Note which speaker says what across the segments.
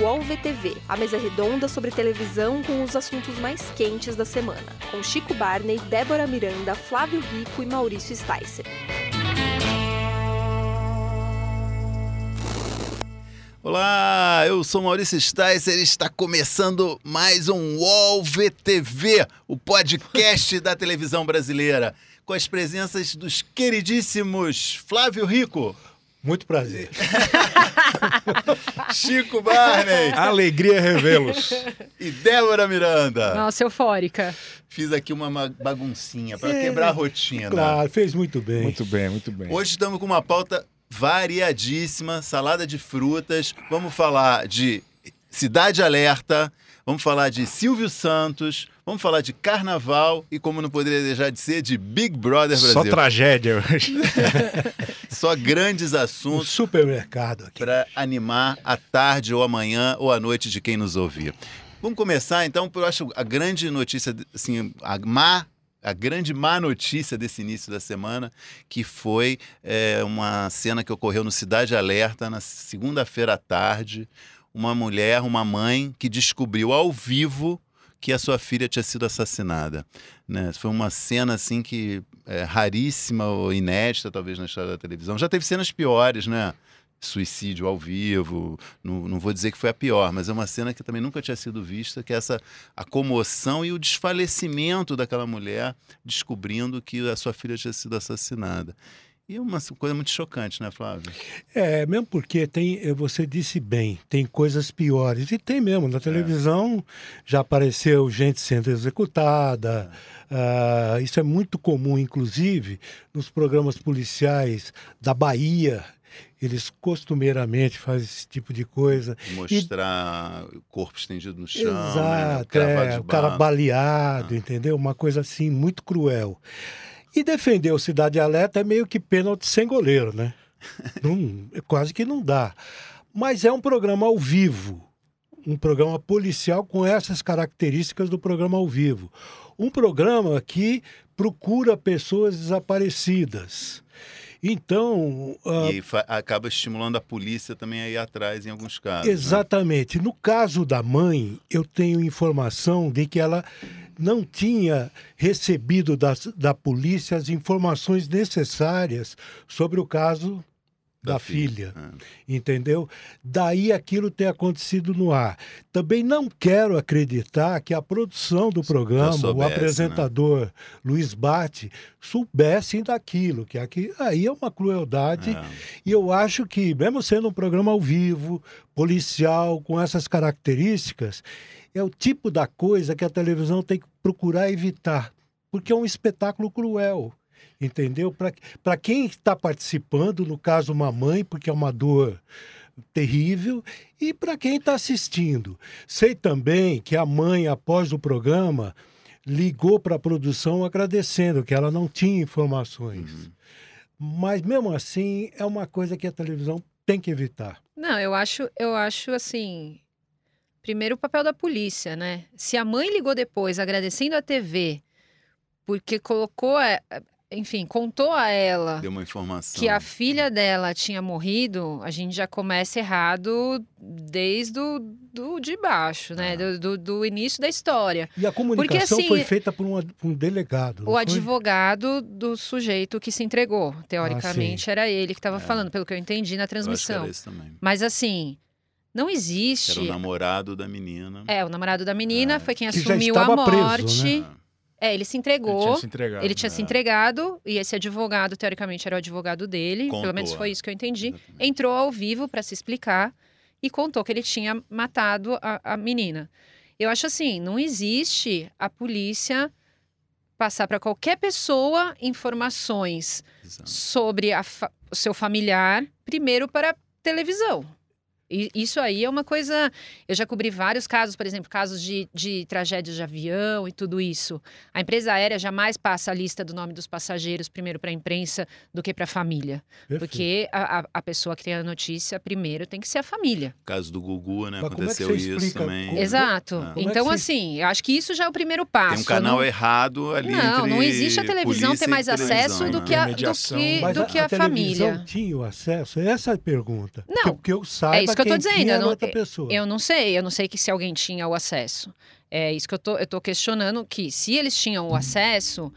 Speaker 1: UOL VTV, a mesa redonda sobre televisão com os assuntos mais quentes da semana, com Chico Barney, Débora Miranda, Flávio Rico e Maurício Sticer.
Speaker 2: Olá, eu sou Maurício Sticer e está começando mais um UOL VTV, o podcast da televisão brasileira, com as presenças dos queridíssimos Flávio Rico,
Speaker 3: Muito prazer.
Speaker 2: Chico Barney
Speaker 3: Alegria revê-los.
Speaker 2: e Débora Miranda.
Speaker 4: Nossa, eufórica.
Speaker 2: Fiz aqui uma ma- baguncinha para
Speaker 3: É,
Speaker 2: quebrar a rotina.
Speaker 3: Claro, fez muito bem.
Speaker 5: Muito bem, muito bem.
Speaker 2: Hoje estamos com uma pauta variadíssima, salada de frutas. Vamos falar de Cidade Alerta, vamos falar de Silvio Santos, vamos falar de Carnaval e, como não poderia deixar de ser, de Big Brother
Speaker 5: Só
Speaker 2: Brasil.
Speaker 5: tragédia hoje.
Speaker 2: Só grandes
Speaker 3: Um
Speaker 2: assuntos
Speaker 3: supermercado aqui.
Speaker 2: para animar a tarde ou amanhã ou a noite de quem nos ouvir. Vamos começar então por eu acho a grande notícia, assim, a má a grande má notícia desse início da semana, que foi é, uma cena que ocorreu no Cidade Alerta na segunda-feira à tarde, uma mulher, uma mãe que descobriu ao vivo que a sua filha tinha sido assassinada. Né? Foi uma cena assim que é raríssima ou inédita talvez na história da televisão. Já teve cenas piores, né? suicídio ao vivo. Não, não vou dizer que foi a pior, mas é uma cena que também nunca tinha sido vista, que é essa a comoção e o desfalecimento daquela mulher descobrindo que a sua filha tinha sido assassinada. E é uma coisa muito chocante, né, Flávio?
Speaker 3: É, mesmo porque tem, eh, você disse bem, tem coisas piores. E tem mesmo, na televisão já apareceu gente sendo executada. ah, isso é muito comum, inclusive, nos programas policiais da Bahia. Eles costumeiramente fazem esse tipo de coisa.
Speaker 2: Mostrar o corpo estendido no chão, né?
Speaker 3: Exato,
Speaker 2: cravado
Speaker 3: é, o cara baleado, entendeu? Uma coisa assim muito cruel. E defender o Cidade Alerta é meio que pênalti sem goleiro, né? Não- quase que não dá. Mas é um programa ao vivo, um programa policial com essas características do programa ao vivo. Um programa que procura pessoas desaparecidas. Então, ah,
Speaker 2: E acaba estimulando a polícia também a ir atrás em alguns casos. né?
Speaker 3: Exatamente. No caso da mãe, eu tenho informação de que ela não tinha recebido da, da polícia as informações necessárias sobre o caso da, filha.
Speaker 2: É.
Speaker 3: Entendeu? Daí aquilo ter acontecido no ar. Também não quero acreditar que a produção do programa, o
Speaker 2: soubesse, né?
Speaker 3: apresentador Luiz Bate, soubessem daquilo, que aqui, aí é uma crueldade.
Speaker 2: É.
Speaker 3: E eu acho que, mesmo sendo um programa ao vivo, policial, com essas características, é o tipo da coisa que a televisão tem que procurar evitar, porque é um espetáculo cruel. Entendeu? Para quem está participando, no caso, uma mãe, porque é uma dor terrível, e para quem está assistindo. Sei também que a mãe, após o programa, ligou para a produção agradecendo que ela não tinha informações.
Speaker 2: Uhum.
Speaker 3: Mas mesmo assim, é uma coisa que a televisão tem que evitar.
Speaker 4: Não, eu acho, eu acho assim. Primeiro o papel da polícia, né? Se a mãe ligou depois agradecendo a TV porque colocou, a- enfim, contou a ela
Speaker 2: Deu uma informação.
Speaker 4: que a filha dela tinha morrido, a gente já começa errado desde o do, de baixo, né?
Speaker 2: Ah.
Speaker 4: Do, do, do início da história.
Speaker 3: E a comunicação
Speaker 4: assim,
Speaker 3: foi feita por, por um delegado.
Speaker 4: O
Speaker 3: foi?
Speaker 4: advogado do sujeito que se entregou, teoricamente, era ele que estava
Speaker 2: É.
Speaker 4: falando, pelo que eu entendi na
Speaker 2: Eu acho que era
Speaker 4: transmissão.
Speaker 2: esse também.
Speaker 4: Mas assim, não existe.
Speaker 2: Era o namorado da menina.
Speaker 4: É, o namorado da menina
Speaker 2: É.
Speaker 4: foi quem
Speaker 3: Que já
Speaker 4: assumiu a
Speaker 3: estava preso,
Speaker 4: morte.
Speaker 3: né?
Speaker 4: É, ele se
Speaker 5: Ele
Speaker 4: entregou.
Speaker 5: tinha se entregado.
Speaker 4: Ele tinha se
Speaker 2: É.
Speaker 4: entregado e esse advogado, teoricamente, era o advogado dele.
Speaker 2: Contou,
Speaker 4: pelo menos foi
Speaker 2: é.
Speaker 4: isso que eu entendi.
Speaker 2: Exatamente.
Speaker 4: Entrou ao vivo para se explicar e contou que ele tinha matado a, a menina. Eu acho assim, não existe a polícia passar para qualquer pessoa informações
Speaker 2: Exato.
Speaker 4: sobre a fa- o seu familiar, primeiro para a televisão. E isso aí é uma coisa. Eu já cobri vários casos, por exemplo, casos de, de tragédias de avião e tudo isso. A empresa aérea jamais passa a lista do nome dos passageiros primeiro para a imprensa do que para a família.
Speaker 3: Perfeito.
Speaker 4: Porque a, a- a pessoa que tem a notícia primeiro tem que ser a família.
Speaker 2: O caso do Gugu, né?
Speaker 3: Mas como é que
Speaker 2: Aconteceu
Speaker 3: você
Speaker 2: isso
Speaker 3: explica
Speaker 2: também.
Speaker 3: como-
Speaker 4: Exato.
Speaker 2: Ah.
Speaker 3: É
Speaker 4: então,
Speaker 3: que você-
Speaker 4: assim, eu acho que isso já é o primeiro passo.
Speaker 2: Tem um canal
Speaker 4: não...
Speaker 2: errado ali
Speaker 4: Não,
Speaker 2: entre
Speaker 4: não existe a televisão ter mais
Speaker 2: televisão,
Speaker 4: acesso do
Speaker 2: né?
Speaker 4: que a, do que,
Speaker 3: Mas
Speaker 4: do
Speaker 3: a,
Speaker 4: que a,
Speaker 3: televisão
Speaker 4: família.
Speaker 3: tinha o acesso? Essa é a pergunta.
Speaker 4: Não,
Speaker 3: Que, que eu saiba
Speaker 4: É isso que eu tô dizendo, eu não-. Eu não sei, eu não sei que se alguém tinha o acesso. É isso que eu tô, eu tô questionando, que se eles tinham o acesso,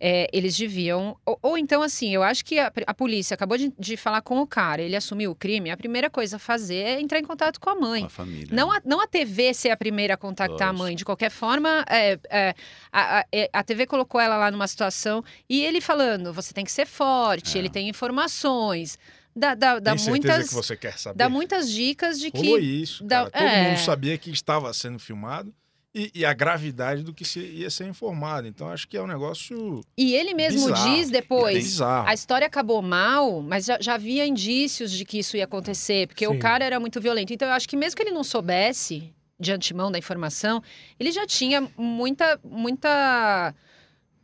Speaker 4: é, eles deviam. Ou, ou então, assim, eu acho que a, a polícia acabou de, de falar com o cara, ele assumiu o crime, a primeira coisa a fazer é entrar em contato com a mãe.
Speaker 2: Com a família.
Speaker 4: Não
Speaker 2: né?
Speaker 4: a, não a TV ser a primeira a contactar
Speaker 2: Lógico.
Speaker 4: a mãe. De qualquer forma, é, é, a, a- é, TV colocou ela lá numa situação e ele falando: você tem que ser forte,
Speaker 2: É.
Speaker 4: ele tem informações. Dá, dá, dá muitas,
Speaker 5: que você quer saber?
Speaker 4: dá muitas dicas de que.
Speaker 5: Rolou isso,
Speaker 4: dá-.
Speaker 5: Todo
Speaker 4: é.
Speaker 5: mundo sabia que estava sendo filmado e, e a gravidade do que se- ia ser informado. Então, acho que é um negócio
Speaker 4: E ele mesmo
Speaker 5: Bizarro.
Speaker 4: diz
Speaker 2: E
Speaker 4: depois. A história acabou mal, mas já, já havia indícios de que isso ia acontecer, porque o
Speaker 3: Sim.
Speaker 4: cara era muito violento. Então, eu acho que mesmo que ele não soubesse de antemão da informação, ele já tinha muita. muita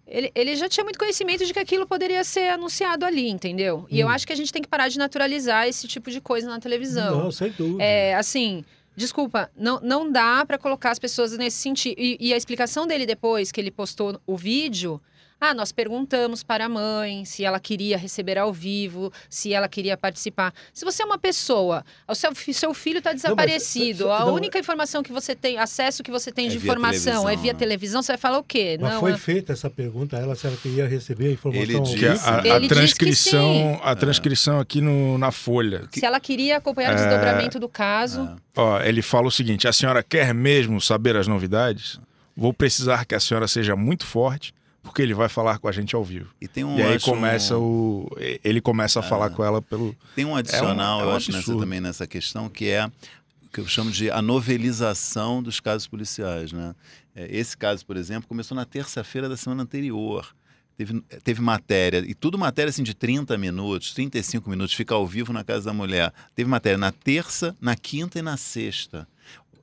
Speaker 4: ele, ele já tinha muito conhecimento de que aquilo poderia ser anunciado ali, entendeu? E eu
Speaker 3: Hum.
Speaker 4: acho que a gente tem que parar de naturalizar esse tipo de coisa na televisão.
Speaker 3: Não, sem dúvida.
Speaker 4: É, assim, desculpa, não, não dá pra colocar as pessoas nesse sentido. E, e a explicação dele depois que ele postou o vídeo. Ah, nós perguntamos para a mãe se ela queria receber ao vivo, se ela queria participar. Se você é uma pessoa, o seu, seu filho está desaparecido, a
Speaker 3: não,
Speaker 4: única informação que você tem, acesso que você tem
Speaker 2: É
Speaker 4: de informação é via
Speaker 2: né?
Speaker 4: televisão, você vai falar o quê?
Speaker 3: Mas
Speaker 4: não,
Speaker 3: foi
Speaker 4: é-
Speaker 3: feita essa pergunta a ela se ela queria receber a informação
Speaker 2: Ele
Speaker 5: a,
Speaker 3: vivo.
Speaker 5: a- a
Speaker 4: Ele disse que
Speaker 5: transcrição, a transcrição aqui no, na folha.
Speaker 4: se ela queria acompanhar o
Speaker 5: É.
Speaker 4: desdobramento do caso.
Speaker 2: É.
Speaker 5: Ó, ele fala o seguinte: a senhora quer mesmo saber as novidades? Vou precisar que a senhora seja muito forte, porque ele vai falar com a gente ao vivo.
Speaker 2: E tem um,
Speaker 5: e aí começa
Speaker 2: um-
Speaker 5: o. Ele começa a falar com ela pelo.
Speaker 2: Tem um adicional,
Speaker 5: é um
Speaker 2: eu acho, nessa, também nessa questão, que é o que eu chamo de a novelização dos casos policiais. Né? É, Esse caso, por exemplo, começou na terça-feira da semana anterior. Teve, teve matéria, e tudo matéria assim de 30 minutos, 35 minutos, fica ao vivo na casa da mulher. Teve matéria na terça, na quinta e na sexta.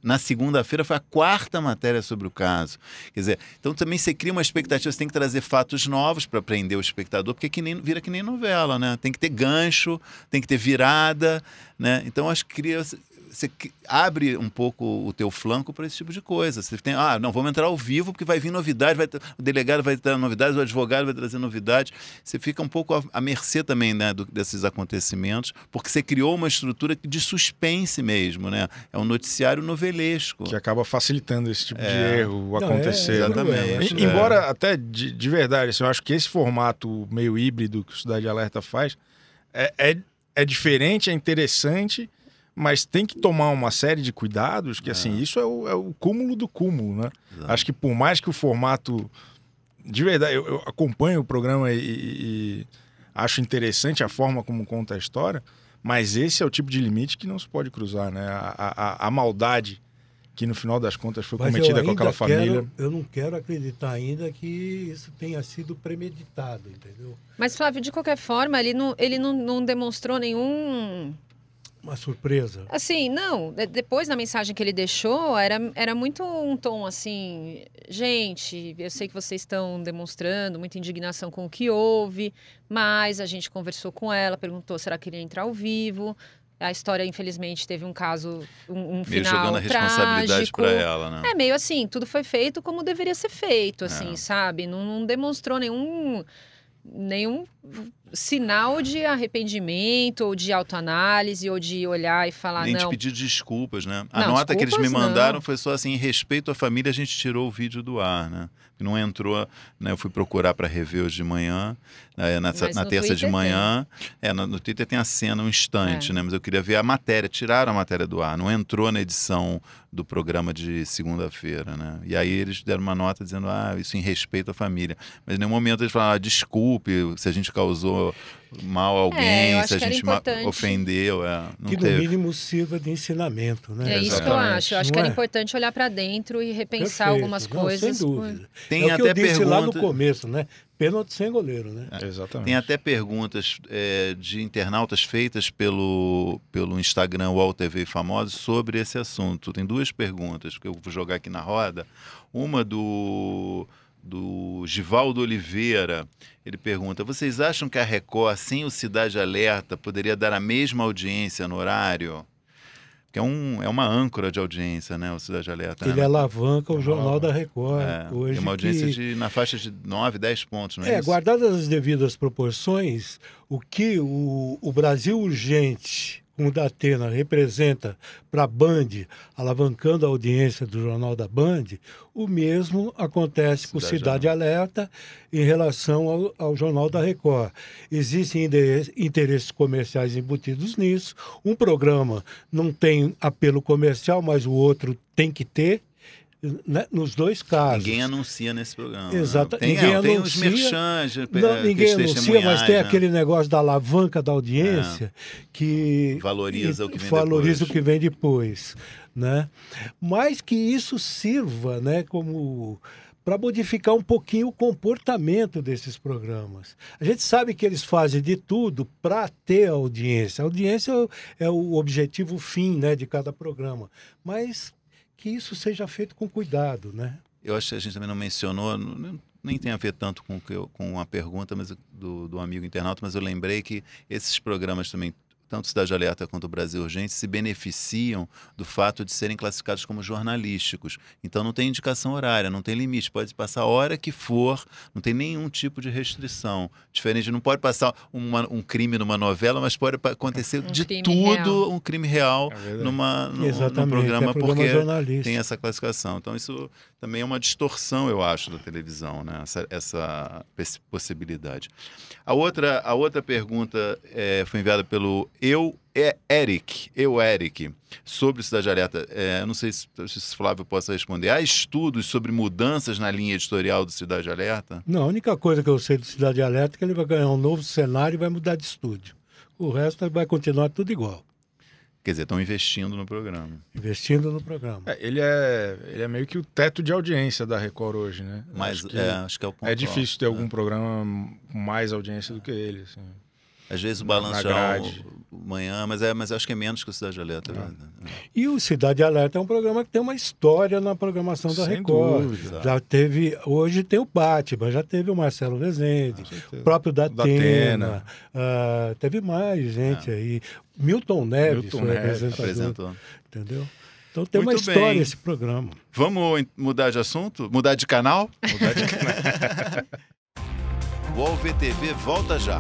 Speaker 2: Na segunda-feira foi a quarta matéria sobre o caso. Quer dizer, então também você cria uma expectativa, você tem que trazer fatos novos para prender o espectador, porque é que nem, vira que nem novela, né? Tem que ter gancho, tem que ter virada, né? Então acho que cria você abre um pouco o teu flanco para esse tipo de coisa. Você tem, ah, não, vamos entrar ao vivo porque vai vir novidade, vai, o delegado vai ter novidades, o advogado vai trazer novidades. Você fica um pouco à, à mercê também né, do- desses acontecimentos, porque você criou uma estrutura de suspense mesmo, né? É um noticiário novelesco.
Speaker 5: que acaba facilitando esse tipo de
Speaker 2: É.
Speaker 5: erro
Speaker 3: Não,
Speaker 5: acontecer.
Speaker 3: é?
Speaker 2: Exatamente.
Speaker 5: E-
Speaker 3: que-
Speaker 5: Embora até de, de verdade, assim, eu acho que esse formato meio híbrido que o Cidade Alerta faz é, é, é diferente, é interessante, mas tem que tomar uma série de cuidados, que assim, isso é o, é o cúmulo do cúmulo, né?
Speaker 2: Exato.
Speaker 5: Acho que por mais que o formato. De verdade, eu, eu acompanho o programa e, e- e acho interessante a forma como conta a história, mas esse é o tipo de limite que não se pode cruzar, né? A, a- a maldade que no final das contas foi
Speaker 3: Mas
Speaker 5: cometida com aquela
Speaker 3: quero-
Speaker 5: família.
Speaker 3: eu não quero acreditar ainda que isso tenha sido premeditado, entendeu?
Speaker 4: Mas, Flávio, de qualquer forma, ele não, ele não, não demonstrou nenhum
Speaker 3: Uma surpresa.
Speaker 4: Assim, não. de- Depois da mensagem que ele deixou, era, era muito um tom assim. Gente, eu sei que vocês estão demonstrando muita indignação com o que houve, mas a gente conversou com ela, perguntou se ela queria entrar ao vivo. A história, infelizmente, teve um caso, um, um
Speaker 2: Meio
Speaker 4: final
Speaker 2: jogando a responsabilidade
Speaker 4: trágico.
Speaker 2: para ela, né?
Speaker 4: É meio assim, tudo foi feito como deveria ser feito, assim,
Speaker 2: É.
Speaker 4: sabe? Não, não demonstrou nenhum nenhum sinal de arrependimento ou de autoanálise ou de olhar e falar
Speaker 2: Nem de
Speaker 4: não.
Speaker 2: pedir desculpas, né? A
Speaker 4: Não,
Speaker 2: nota que eles me mandaram
Speaker 4: não.
Speaker 2: foi só assim, em respeito à família, a gente tirou o vídeo do ar, né? Não entrou, né? Eu fui procurar para rever hoje de manhã, né? na, na terça de
Speaker 4: Twitter
Speaker 2: manhã. É, no, no Twitter tem a cena, um instante,
Speaker 4: É.
Speaker 2: né? Mas eu queria ver a matéria, tiraram a matéria do ar, não entrou na edição do programa de segunda-feira, né? E aí eles deram uma nota dizendo, ah, isso em respeito à família. Mas em nenhum momento eles falaram, ah, desculpe se a gente causou mal a alguém,
Speaker 4: É,
Speaker 2: se a gente ofendeu. É, não
Speaker 3: que no
Speaker 2: teve.
Speaker 3: mínimo sirva de ensinamento, né?
Speaker 4: É isso que eu
Speaker 5: Exatamente.
Speaker 4: acho. Eu acho
Speaker 3: Não
Speaker 4: que era
Speaker 3: é?
Speaker 4: importante olhar para dentro e repensar
Speaker 3: Perfeito.
Speaker 4: algumas
Speaker 3: Não,
Speaker 4: coisas.
Speaker 3: Sem dúvida.
Speaker 2: Tem
Speaker 3: é o que
Speaker 2: até
Speaker 3: eu disse lá no
Speaker 2: pergunta-
Speaker 3: começo, né? Pênalti sem goleiro, né?
Speaker 5: Exatamente.
Speaker 2: Tem até perguntas é, de internautas feitas pelo, pelo Instagram UOL TV Famosos sobre esse assunto. Tem duas perguntas que eu vou jogar aqui na roda. Uma do, do Givaldo Oliveira. Ele pergunta: Vocês acham que a Record, sem o Cidade Alerta, poderia dar a mesma audiência no horário? Que é, um, é uma âncora de audiência, né? O Cidade Alerta.
Speaker 3: Ele
Speaker 2: né?
Speaker 3: alavanca o Jornal da Record
Speaker 2: É,
Speaker 3: hoje.
Speaker 2: tem uma audiência
Speaker 3: que...
Speaker 2: de, na faixa de 9, 10 pontos, não é,
Speaker 3: É,
Speaker 2: isso?
Speaker 3: guardadas as devidas proporções, o que o, o Brasil Urgente como o da Atena representa para a Band, alavancando a audiência do Jornal da Band, o mesmo acontece com
Speaker 2: Cidade
Speaker 3: Cidade Alerta em relação ao, ao Jornal da Record. Existem interesses comerciais embutidos nisso. Um programa não tem apelo comercial, mas o outro tem que ter, né, nos dois casos.
Speaker 2: Ninguém anuncia nesse programa.
Speaker 3: Exato,
Speaker 2: Não. Tem,
Speaker 3: ninguém
Speaker 2: é, tem os
Speaker 3: anuncia.
Speaker 2: merchans, eh,
Speaker 3: Não, ninguém anuncia, mas tem
Speaker 2: né?
Speaker 3: aquele negócio da alavanca da audiência que
Speaker 2: Valoriza
Speaker 3: e-
Speaker 2: o que vem
Speaker 3: valoriza
Speaker 2: depois.
Speaker 3: o que vem depois, né? Mas que isso sirva, né, como para modificar um pouquinho o comportamento desses programas. A gente sabe que eles fazem de tudo para ter audiência. A audiência é o- é o objetivo fim, né, de cada programa. Mas que isso seja feito com cuidado, né?
Speaker 2: Eu acho que a gente também não mencionou, nem tem a ver tanto com, com a pergunta mas, do, do amigo internauta, mas eu lembrei que esses programas também, tanto Cidade Alerta quanto o Brasil Urgente, se beneficiam do fato de serem classificados como jornalísticos. Então não tem indicação horária, não tem limite, pode passar a hora que for, não tem nenhum tipo de restrição. Diferente, não pode passar uma- um crime numa novela, mas pode acontecer
Speaker 4: Um
Speaker 2: de tudo
Speaker 4: real.
Speaker 2: um crime real
Speaker 5: É
Speaker 2: numa, num, num programa,
Speaker 3: é programa
Speaker 2: porque tem essa classificação. Então, isso também é uma distorção, eu acho, da televisão, né? essa, essa pos- possibilidade. A outra, a outra pergunta eh, foi enviada pelo Eu é Eric, eu Eric, sobre Cidade Alerta. Eu não sei se, se Flávio possa responder. Há estudos sobre mudanças na linha editorial do Cidade Alerta?
Speaker 3: Não, a única coisa que eu sei do Cidade Alerta é que ele vai ganhar um novo cenário e vai mudar de estúdio. O resto vai continuar tudo igual,
Speaker 2: Quer dizer, estão investindo no programa.
Speaker 3: investindo no programa.
Speaker 5: É, ele, é, ele é meio que o teto de audiência da Record hoje, né?
Speaker 2: Mas
Speaker 5: Acho que
Speaker 2: é, acho que é o ponto
Speaker 5: é difícil ter algum programa com mais audiência do que ele. Assim.
Speaker 2: Às vezes o balanço já
Speaker 5: grade.
Speaker 2: manhã, mas, é, mas acho que é menos que o Cidade Alerta.
Speaker 5: É.
Speaker 2: né?
Speaker 3: E o Cidade Alerta é um programa que tem uma história na programação da
Speaker 5: Sem
Speaker 3: Record.
Speaker 5: dúvida.
Speaker 3: Já teve, hoje tem o Batman, já teve o Marcelo Rezende, o próprio da
Speaker 5: Da
Speaker 3: Atena,
Speaker 5: Atena.
Speaker 3: ah, teve mais gente aí. Milton Neves
Speaker 5: Milton
Speaker 3: foi
Speaker 5: Neves
Speaker 3: apresentador,
Speaker 2: Apresentou.
Speaker 3: entendeu? Então tem uma
Speaker 2: Muito
Speaker 3: história
Speaker 2: bem.
Speaker 3: esse programa.
Speaker 2: Vamos mudar de assunto? Mudar de canal?
Speaker 5: Mudar de
Speaker 2: O UOL VTV volta já.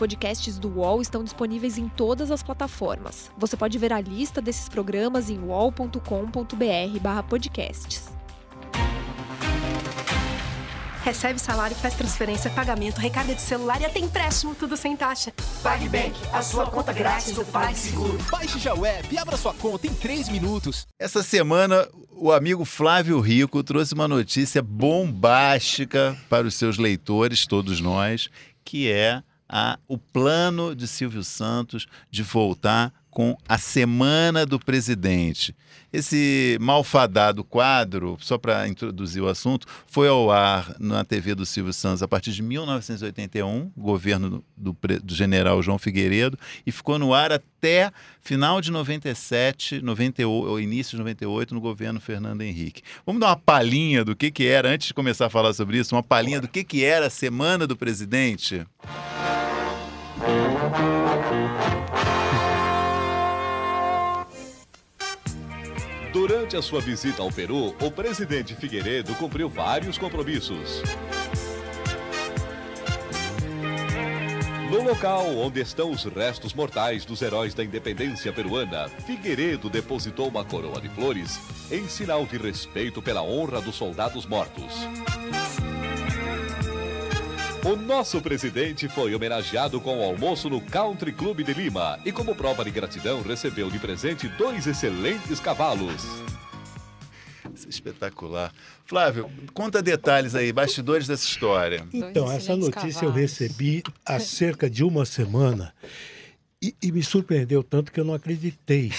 Speaker 1: Os podcasts do UOL estão disponíveis em todas as plataformas. Você pode ver a lista desses programas em uol.com.br/podcasts.
Speaker 6: Recebe salário, faz transferência, pagamento, recarga de celular e até empréstimo, tudo sem taxa.
Speaker 7: PagBank, a sua conta grátis do PagSeguro.
Speaker 8: Baixe já o app e abra sua conta em 3 minutos.
Speaker 2: Essa semana, o amigo Flávio Rico trouxe uma notícia bombástica para os seus leitores, todos nós, que é a, o plano de Silvio Santos de voltar com a Semana do Presidente. Esse malfadado quadro, só para introduzir o assunto, foi ao ar na TV do Silvio Santos a partir de 1981, governo do, do general João Figueiredo, e ficou no ar até final de 97, 98, ou início de 98, no governo Fernando Henrique. Vamos dar uma palhinha do que, que era, antes de começar a falar sobre isso, uma palhinha do que, que era a Semana do Presidente?
Speaker 9: Durante a sua visita ao Peru, o presidente Figueiredo cumpriu vários compromissos. No local onde estão os restos mortais dos heróis da independência peruana, Figueiredo depositou uma coroa de flores em sinal de respeito pela honra dos soldados mortos. O nosso presidente foi homenageado com o almoço no Country Club de Lima e, como prova de gratidão, recebeu de presente dois excelentes cavalos.
Speaker 2: Isso é espetacular. Flávio, conta detalhes aí, bastidores dessa história.
Speaker 3: Então, essa notícia eu recebi há cerca de uma semana e, e me surpreendeu tanto que eu não acreditei.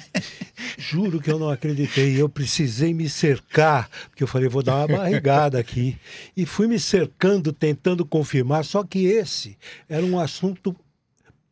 Speaker 3: Juro que eu não acreditei. Eu precisei me cercar, porque eu falei, vou dar uma barrigada aqui. E fui me cercando, tentando confirmar, só que esse era um assunto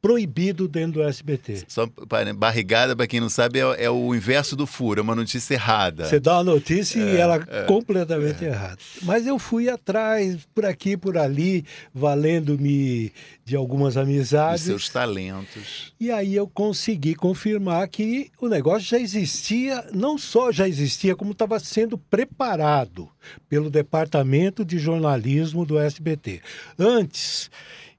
Speaker 3: proibido dentro do SBT.
Speaker 2: Só para- barrigada, para quem não sabe, é, é o inverso do furo, é uma notícia errada.
Speaker 3: Você dá uma notícia e
Speaker 2: É,
Speaker 3: ela
Speaker 2: é,
Speaker 3: completamente errada. Mas eu fui atrás, por aqui, por ali, valendo-me de algumas amizades.
Speaker 2: seus talentos.
Speaker 3: E aí eu consegui confirmar que o negócio já existia, não só já existia, como estava sendo preparado pelo Departamento de Jornalismo do SBT. Antes,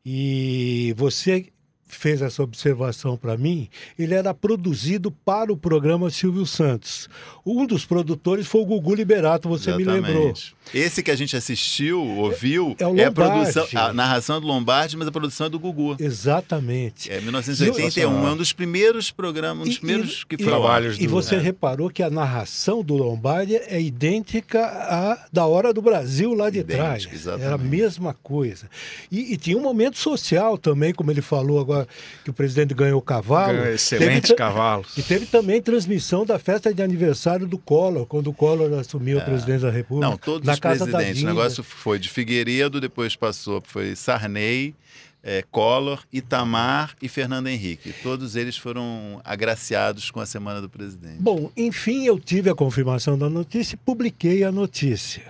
Speaker 3: e você fez essa observação para mim, ele era produzido para o programa Silvio Santos. Um dos produtores foi o Gugu Liberato, você
Speaker 2: Exatamente.
Speaker 3: me lembrou.
Speaker 2: Esse que a gente assistiu, ouviu,
Speaker 3: É o
Speaker 2: é, a produção, a narração é do Lombardi, mas a produção é do Gugu.
Speaker 3: Exatamente.
Speaker 2: É 1981, é um dos primeiros programas, um dos
Speaker 3: E-
Speaker 2: primeiros que
Speaker 3: e-
Speaker 2: foi ao ar.
Speaker 5: Trabalhos
Speaker 3: E
Speaker 5: do-
Speaker 3: você
Speaker 2: é.
Speaker 3: reparou que a narração do Lombardi é idêntica à da Hora do Brasil lá de
Speaker 2: Idêntica,
Speaker 3: trás.
Speaker 2: exatamente.
Speaker 3: Era a mesma coisa. E, e tinha um momento social também, como ele falou agora, que o presidente ganhou o cavalo.
Speaker 5: Ganhou
Speaker 3: Teve
Speaker 5: Excelentes
Speaker 3: ta-
Speaker 5: cavalos.
Speaker 3: E teve também transmissão da festa de aniversário do Collor, quando o Collor assumiu a presidência da República.
Speaker 2: É. Não, todos os presidentes. O negócio foi de Figueiredo, depois passou, foi Sarney, é, Collor, Itamar e Fernando Henrique. Todos eles foram agraciados com a Semana do Presidente.
Speaker 3: Bom, enfim, eu tive a confirmação da notícia e publiquei a notícia.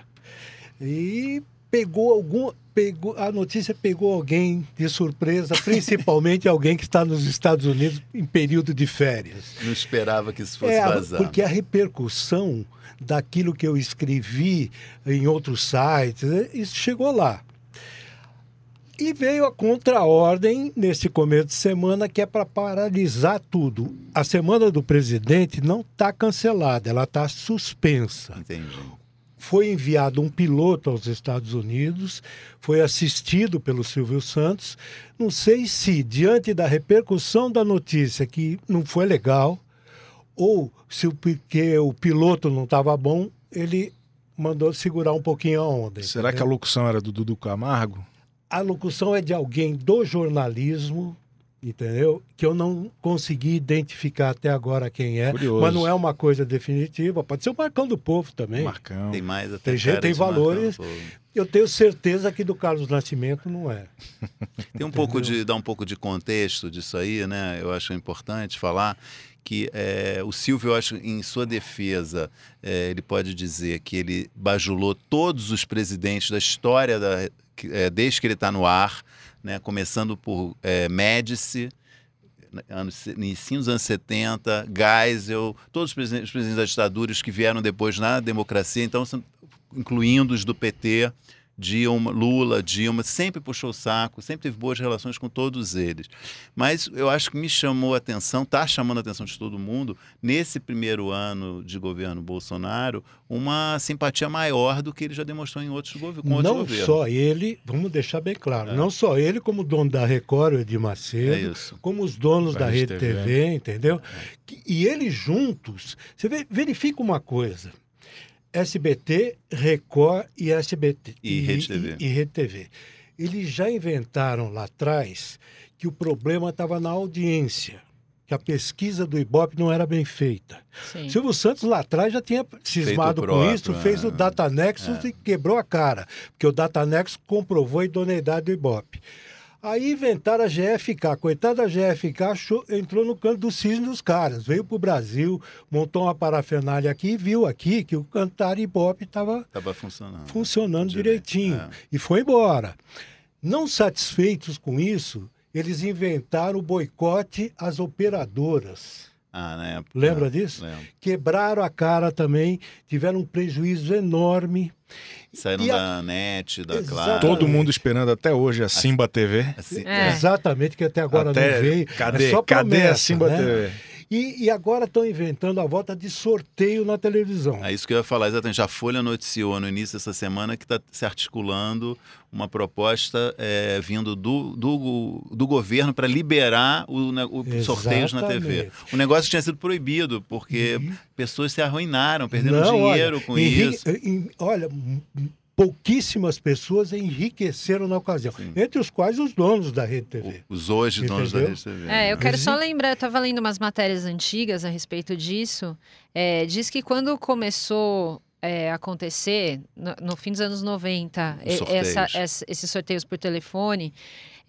Speaker 3: E pegou algum. Pegou, a notícia pegou alguém de surpresa, principalmente alguém que está nos Estados Unidos em período de férias.
Speaker 2: Não esperava que isso fosse
Speaker 3: É,
Speaker 2: vazar.
Speaker 3: porque a repercussão daquilo que eu escrevi em outros sites, eh, isso chegou lá. E veio a contraordem nesse começo de semana que é para paralisar tudo. A semana do presidente não está cancelada, ela está suspensa.
Speaker 2: Entendi.
Speaker 3: Foi enviado um piloto aos Estados Unidos, foi assistido pelo Silvio Santos. Não sei se, diante da repercussão da notícia, que não foi legal, ou se o, porque o piloto não estava bom, ele mandou segurar um pouquinho a onda.
Speaker 5: Será que a locução era do Dudu Camargo?
Speaker 3: a locução é de alguém do jornalismo, entendeu? Que eu não consegui identificar até agora quem é,
Speaker 5: Curioso.
Speaker 3: mas não é uma coisa definitiva. Pode ser o Marcão do Povo também.
Speaker 5: Marcão.
Speaker 2: Tem mais até
Speaker 3: Tem gente, tem valores. Eu tenho certeza que do Carlos Nascimento não é.
Speaker 2: Tem um pouco de dar um pouco de contexto disso aí, né? Eu acho importante falar que é, o Silvio, eu acho, em sua defesa, é, ele pode dizer que ele bajulou todos os presidentes da história da, é, desde que ele está no ar, né? Começando por é, Médici, anos, início dos anos 70, Geisel, todos os presidentes, os presidentes da ditadura, os que vieram depois na democracia, então, incluindo os do PT, Dilma, Lula, Dilma, sempre puxou o saco, sempre teve boas relações com todos eles. Mas eu acho que me chamou a atenção, está chamando a atenção de todo mundo, nesse primeiro ano de governo Bolsonaro, uma simpatia maior do que ele já demonstrou em outros, gover com outros
Speaker 3: não
Speaker 2: governos.
Speaker 3: só ele, vamos deixar bem claro,
Speaker 2: É.
Speaker 3: não só ele como dono da Record, o Edir
Speaker 2: É
Speaker 3: Macedo,
Speaker 2: isso.
Speaker 3: como os donos
Speaker 5: Da
Speaker 3: da
Speaker 5: Rede TV.
Speaker 3: TV, entendeu? Que- E eles juntos, você verifica uma coisa, SBT, Record e SBT.
Speaker 2: E Rede TV.
Speaker 3: E, e Rede TV. Eles já inventaram lá atrás que o problema estava na audiência, que a pesquisa do Ibope não era bem feita.
Speaker 4: Sim.
Speaker 3: Silvio Santos lá atrás já tinha cismado
Speaker 2: o
Speaker 3: com
Speaker 2: próprio,
Speaker 3: isso,
Speaker 2: é.
Speaker 3: fez o Data Nexus e quebrou a cara, porque o Data Nexus comprovou a idoneidade do Ibope. Aí inventaram a GFK, coitada da GFK, entrou no canto do cisne dos caras, veio para o Brasil, montou uma parafernália aqui e viu aqui que o cantar Ibope estava
Speaker 2: Estava funcionando.
Speaker 3: funcionando direitinho
Speaker 2: é.
Speaker 3: e foi embora. Não satisfeitos com isso, eles inventaram o boicote às operadoras.
Speaker 2: Ah, na época.
Speaker 3: Lembra
Speaker 2: é,
Speaker 3: disso?
Speaker 2: Lembro.
Speaker 3: Quebraram a cara também, tiveram um prejuízo enorme.
Speaker 2: Saíram
Speaker 3: E a-
Speaker 2: da NET, da. Claro.
Speaker 5: Todo mundo esperando até hoje a Simba TV.
Speaker 2: Assim,
Speaker 4: É.
Speaker 3: Exatamente, que até agora
Speaker 5: Até-
Speaker 3: não veio.
Speaker 5: Cadê,
Speaker 3: é só
Speaker 5: cadê a
Speaker 3: promessa,
Speaker 5: Simba
Speaker 3: né?
Speaker 5: TV?
Speaker 3: E, e agora estão inventando a volta de sorteio na televisão.
Speaker 2: É isso que eu ia falar, exatamente. A Folha noticiou no início dessa semana que está se articulando uma proposta é, vindo do, do, do governo para liberar o, ne- o sorteios na TV. O negócio tinha sido proibido, porque pessoas se arruinaram, perderam
Speaker 3: Não,
Speaker 2: dinheiro
Speaker 3: olha,
Speaker 2: com
Speaker 3: enri-
Speaker 2: isso.
Speaker 3: olha, pouquíssimas pessoas enriqueceram na ocasião,
Speaker 2: Sim.
Speaker 3: entre os quais os donos da Rede TV.
Speaker 2: Os hoje donos da
Speaker 3: Entendeu?
Speaker 2: Rede TV.
Speaker 4: É, eu
Speaker 2: né?
Speaker 4: quero só
Speaker 3: Exi-
Speaker 4: lembrar, eu estava lendo umas matérias antigas a respeito disso. É, diz que quando começou é, a acontecer, no, no fim dos anos 90,
Speaker 2: Os
Speaker 4: e-
Speaker 2: sorteios.
Speaker 4: essa- essa- esses sorteios por telefone,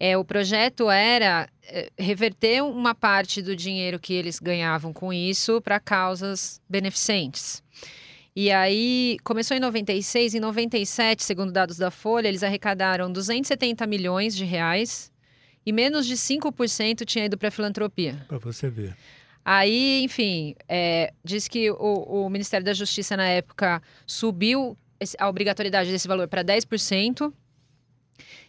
Speaker 4: é, o projeto era é, reverter uma parte do dinheiro que eles ganhavam com isso para causas beneficentes. E aí, começou em 96, em 97, segundo dados da Folha, eles arrecadaram 270 milhões de reais e menos de 5% tinha ido para filantropia.
Speaker 3: Para você ver.
Speaker 4: Aí, enfim, é, diz que o, o Ministério da Justiça, na época, subiu a obrigatoriedade desse valor para 10%.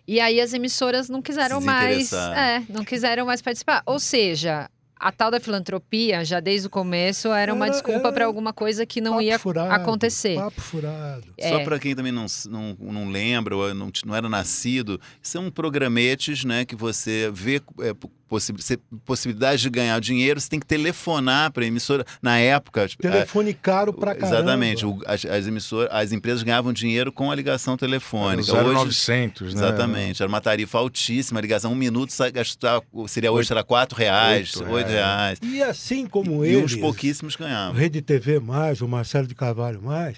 Speaker 4: E aí as emissoras não quiseram
Speaker 2: Se
Speaker 4: mais, é, não quiseram mais participar. Ou seja, a tal da filantropia, já desde o começo, era uma
Speaker 3: Era-
Speaker 4: desculpa
Speaker 3: era
Speaker 4: para alguma coisa que não ia
Speaker 3: furado,
Speaker 4: acontecer.
Speaker 3: Papo furado.
Speaker 2: Só
Speaker 4: É.
Speaker 2: para quem também não, não, não lembra ou não, não era nascido, são programetes né, que você vê é, possi possibilidade de ganhar dinheiro, você tem que telefonar para a emissora. Na época, tipo,
Speaker 3: Telefone caro pra caramba.
Speaker 2: Exatamente. O- as, as emissoras, as empresas ganhavam dinheiro com a ligação telefônica.
Speaker 5: Era o
Speaker 2: Hoje,
Speaker 5: 0900, né?
Speaker 2: Exatamente. Era uma tarifa altíssima, a ligação um minuto gastava, seria hoje será quatro reais,
Speaker 5: Oito
Speaker 2: oito reais.
Speaker 3: E assim como
Speaker 2: E
Speaker 3: eles,
Speaker 2: uns pouquíssimos
Speaker 3: o
Speaker 2: ganhavam.
Speaker 3: Rede TV Mais, o Marcelo de Carvalho Mais,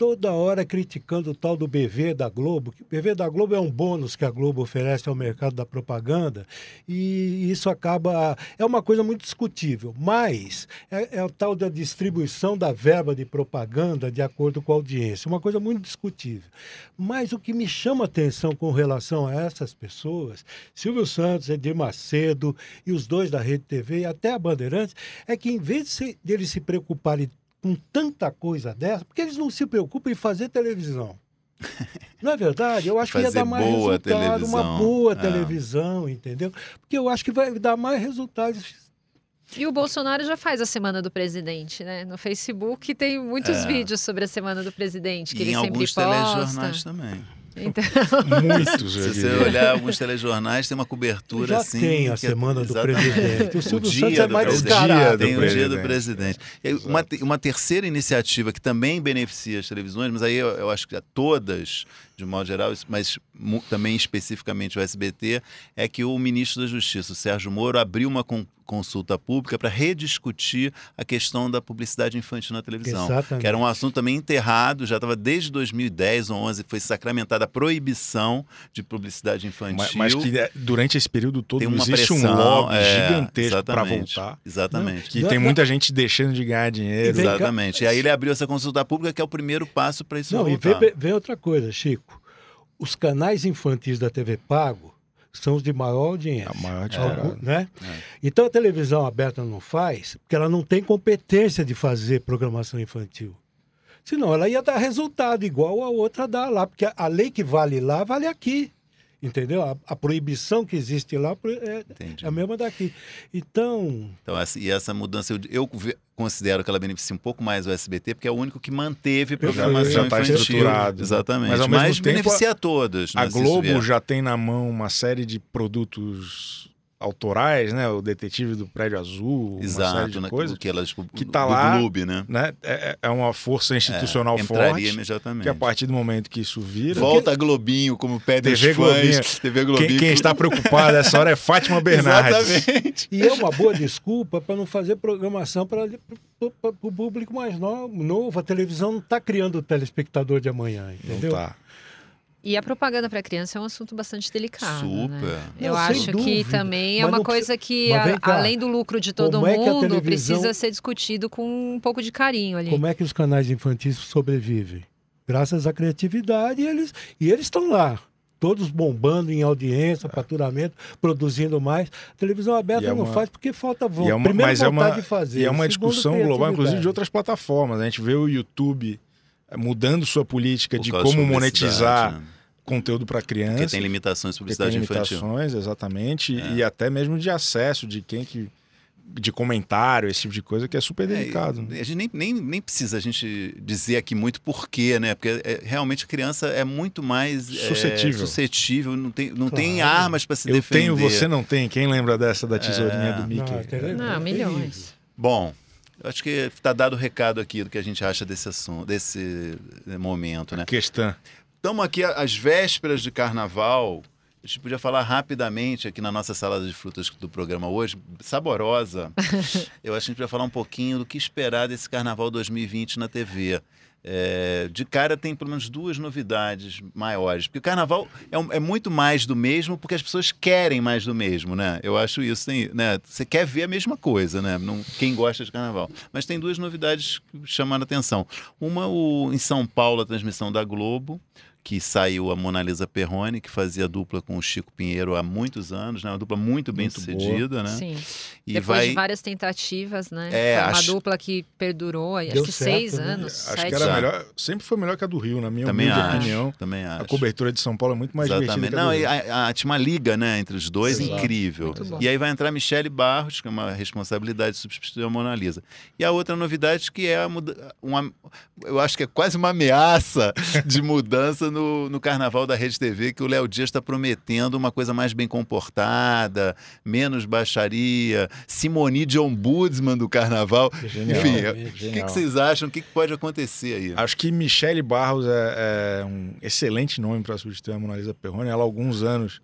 Speaker 3: toda hora criticando o tal do BV da Globo. O BV da Globo é um bônus que a Globo oferece ao mercado da propaganda e isso acaba. É uma coisa muito discutível, mas é, é o tal da distribuição da verba de propaganda de acordo com a audiência. Uma coisa muito discutível. Mas o que me chama atenção com relação a essas pessoas, Silvio Santos, Edir Macedo e os dois da Rede TV e até a Bandeirantes, é que em vez de, se, de eles se preocuparem com tanta coisa dessa, porque eles não se preocupam em fazer televisão. Não é verdade? Eu acho que ia dar mais
Speaker 2: boa
Speaker 3: resultado, uma
Speaker 2: televisão.
Speaker 3: boa
Speaker 2: É.
Speaker 3: televisão, entendeu? Porque eu acho que vai dar mais resultados.
Speaker 4: E o Bolsonaro já faz a semana do presidente, né? No Facebook tem muitos
Speaker 2: É.
Speaker 4: vídeos sobre a semana do presidente, que
Speaker 2: E
Speaker 4: ele
Speaker 2: em
Speaker 4: sempre
Speaker 2: alguns
Speaker 4: posta.
Speaker 2: telejornais também.
Speaker 4: Então,
Speaker 5: Muitos,
Speaker 2: Se você olhar alguns telejornais, tem uma cobertura
Speaker 3: Já
Speaker 2: assim.
Speaker 3: tem a
Speaker 2: que é-
Speaker 3: semana do
Speaker 2: Exatamente.
Speaker 3: presidente. O Silvio
Speaker 2: dia
Speaker 3: Santos é
Speaker 2: do
Speaker 3: mais descarado.
Speaker 2: Tem o dia do
Speaker 5: presidente.
Speaker 2: E uma, uma terceira iniciativa que também beneficia as televisões, mas aí eu, eu acho que a todas, de modo geral, mas também especificamente o SBT, é que o ministro da Justiça, o Sérgio Moro, abriu uma consulta pública para rediscutir a questão da publicidade infantil na televisão.
Speaker 3: Exatamente.
Speaker 2: Que era um assunto também enterrado, já estava desde 2010 ou 11, foi sacramentada a proibição de publicidade infantil.
Speaker 5: Mas, mas que é, durante esse período todo
Speaker 2: Tem uma
Speaker 5: existe um
Speaker 2: pressão,
Speaker 5: lobby
Speaker 2: é,
Speaker 5: gigantesco para voltar.
Speaker 2: Exatamente.
Speaker 5: Que tem muita gente deixando de ganhar dinheiro.
Speaker 3: cá-
Speaker 2: Exatamente. E aí ele abriu essa consulta pública, que é o primeiro passo para isso
Speaker 3: Não, e
Speaker 2: voltar.
Speaker 3: vem, vem outra coisa, Chico. Os canais infantis da TV Pago são os de maior audiência.
Speaker 5: A maior
Speaker 3: Algum-
Speaker 5: tirada.
Speaker 3: né?
Speaker 2: É.
Speaker 3: Então a televisão aberta não faz, porque ela não tem competência de fazer programação infantil. Senão ela ia dar resultado igual a outra dá lá, porque a lei que vale lá vale aqui. Entendeu? A, a proibição que existe lá é, é a mesma daqui. Então,
Speaker 2: Então, essa, e essa mudança, eu, eu considero que ela beneficia um pouco mais o SBT, porque é o único que manteve programação
Speaker 5: Já tá
Speaker 2: infantil.
Speaker 5: estruturado.
Speaker 2: Exatamente.
Speaker 5: Mas,
Speaker 2: Mas,
Speaker 5: ao mesmo tempo,
Speaker 2: beneficia a todos.
Speaker 5: A
Speaker 2: né,
Speaker 5: Globo já tem na mão uma série de produtos autorais, né? O Detetive do Prédio Azul, uma série
Speaker 2: Exato,
Speaker 5: de
Speaker 2: né,
Speaker 5: coisas.
Speaker 2: que elas,
Speaker 5: que tá
Speaker 2: do
Speaker 5: lá,
Speaker 2: clube, né?
Speaker 5: Né? É, é uma força institucional
Speaker 2: Entraria
Speaker 5: forte.
Speaker 2: imediatamente.
Speaker 5: Que a partir do momento que isso vira.
Speaker 2: Volta Globinho, como pedem os
Speaker 5: TV
Speaker 2: fãs.
Speaker 5: Globinho.
Speaker 2: TV Globinho.
Speaker 5: Quem, quem está preocupado nessa hora é Fátima Bernardes.
Speaker 2: Exatamente.
Speaker 3: e é uma boa desculpa para não fazer programação para o público mais no- novo. A televisão não está criando o telespectador de amanhã,
Speaker 5: Não
Speaker 3: entendeu?
Speaker 5: tá.
Speaker 4: E a propaganda para criança é um assunto bastante delicado.
Speaker 2: Super.
Speaker 4: Né?
Speaker 3: Não,
Speaker 4: Eu
Speaker 3: sem
Speaker 4: acho que
Speaker 3: dúvida.
Speaker 4: também é
Speaker 3: Mas
Speaker 4: uma
Speaker 3: não
Speaker 4: coisa que, a-
Speaker 3: cá,
Speaker 4: além do lucro de todo
Speaker 3: é
Speaker 4: mundo,
Speaker 3: televisão-
Speaker 4: precisa ser discutido com um pouco de carinho ali.
Speaker 3: Como é que os canais infantis sobrevivem? Graças à criatividade e eles e eles estão lá, todos bombando em audiência, faturamento, produzindo mais. A televisão aberta
Speaker 5: é
Speaker 3: não
Speaker 5: uma-
Speaker 3: faz porque falta vontade.
Speaker 5: é uma,
Speaker 3: Primeiro
Speaker 5: mas é
Speaker 3: vontade
Speaker 5: uma,
Speaker 3: de fazer.
Speaker 5: e é uma
Speaker 3: segundo,
Speaker 5: discussão global, inclusive, de outras plataformas. A gente vê o YouTube mudando sua política
Speaker 2: Por
Speaker 5: de como
Speaker 2: publicidade,
Speaker 5: monetizar
Speaker 2: né?
Speaker 5: conteúdo para criança.
Speaker 2: Porque tem limitações de publicidade
Speaker 5: tem
Speaker 2: infantil.
Speaker 5: limitações, exatamente,
Speaker 2: É.
Speaker 5: e até mesmo de acesso de quem que de comentário, esse tipo de coisa que é super delicado.
Speaker 2: É, a gente nem, nem, nem precisa a gente dizer aqui muito porquê, né? Porque é, realmente a criança é muito mais é,
Speaker 5: Suscetível.
Speaker 2: suscetível, não tem, não tem
Speaker 3: Claro.
Speaker 2: armas para se
Speaker 5: Eu
Speaker 2: defender.
Speaker 5: tenho, você não tem. Quem lembra dessa da tesourinha
Speaker 2: É.
Speaker 5: do Mickey?
Speaker 3: Não?
Speaker 4: Não,
Speaker 3: É
Speaker 4: milhões.
Speaker 2: Bom, eu acho que está dado o recado aqui do que a gente acha desse assunto, desse eh, momento, né?
Speaker 5: Questão.
Speaker 2: Estamos aqui às vésperas de carnaval. A gente podia falar rapidamente aqui na nossa salada de frutas do programa hoje, saborosa. Eu acho que a gente vai falar um pouquinho do que esperar desse carnaval 2020 na TV. É, de cara tem pelo menos duas novidades maiores. Porque o carnaval é, um- é muito mais do mesmo, porque as pessoas querem mais do mesmo, né? Eu acho isso. Tem, né? Você quer ver a mesma coisa, né? Não, quem gosta de carnaval. Mas tem duas novidades que chamaram a atenção. Uma, o, em São Paulo, a transmissão da Globo, que saiu a Mona Lisa Perrone, que fazia dupla com o Chico Pinheiro há muitos anos, né? Uma dupla muito bem
Speaker 5: Muito
Speaker 2: sucedida, né?
Speaker 4: Sim.
Speaker 2: E
Speaker 4: Depois
Speaker 2: vai
Speaker 4: de várias tentativas, né?
Speaker 2: É,
Speaker 4: Foi uma
Speaker 2: acho-
Speaker 4: dupla que perdurou, acho
Speaker 3: Deu
Speaker 4: que
Speaker 3: certo,
Speaker 4: seis
Speaker 3: né?
Speaker 4: anos,
Speaker 5: Acho
Speaker 4: sete
Speaker 5: que era
Speaker 2: Já.
Speaker 5: melhor, sempre foi melhor que a do Rio, na minha
Speaker 2: também acho,
Speaker 5: opinião.
Speaker 2: também
Speaker 5: A
Speaker 2: acho.
Speaker 5: cobertura de São Paulo é muito mais
Speaker 2: Exatamente.
Speaker 5: divertida que a
Speaker 2: Não, e a, a- tinha uma liga, né, entre os dois,
Speaker 5: Exato.
Speaker 2: incrível.
Speaker 4: Muito bom.
Speaker 2: E aí vai entrar Michele Barros, que é uma responsabilidade de substituir a Mona Lisa. E a outra novidade que é a muda- uma, eu acho que é quase uma ameaça de mudança no, no carnaval da Rede TV, que o Léo Dias está prometendo uma coisa mais bem comportada, menos baixaria, Simone de ombudsman do carnaval.
Speaker 5: Genial,
Speaker 2: Enfim, o que, que vocês acham? O que, que pode acontecer aí?
Speaker 5: Acho que Michele Barros é, é um excelente nome para substituir a Mona Lisa Perrone. Ela, há alguns anos,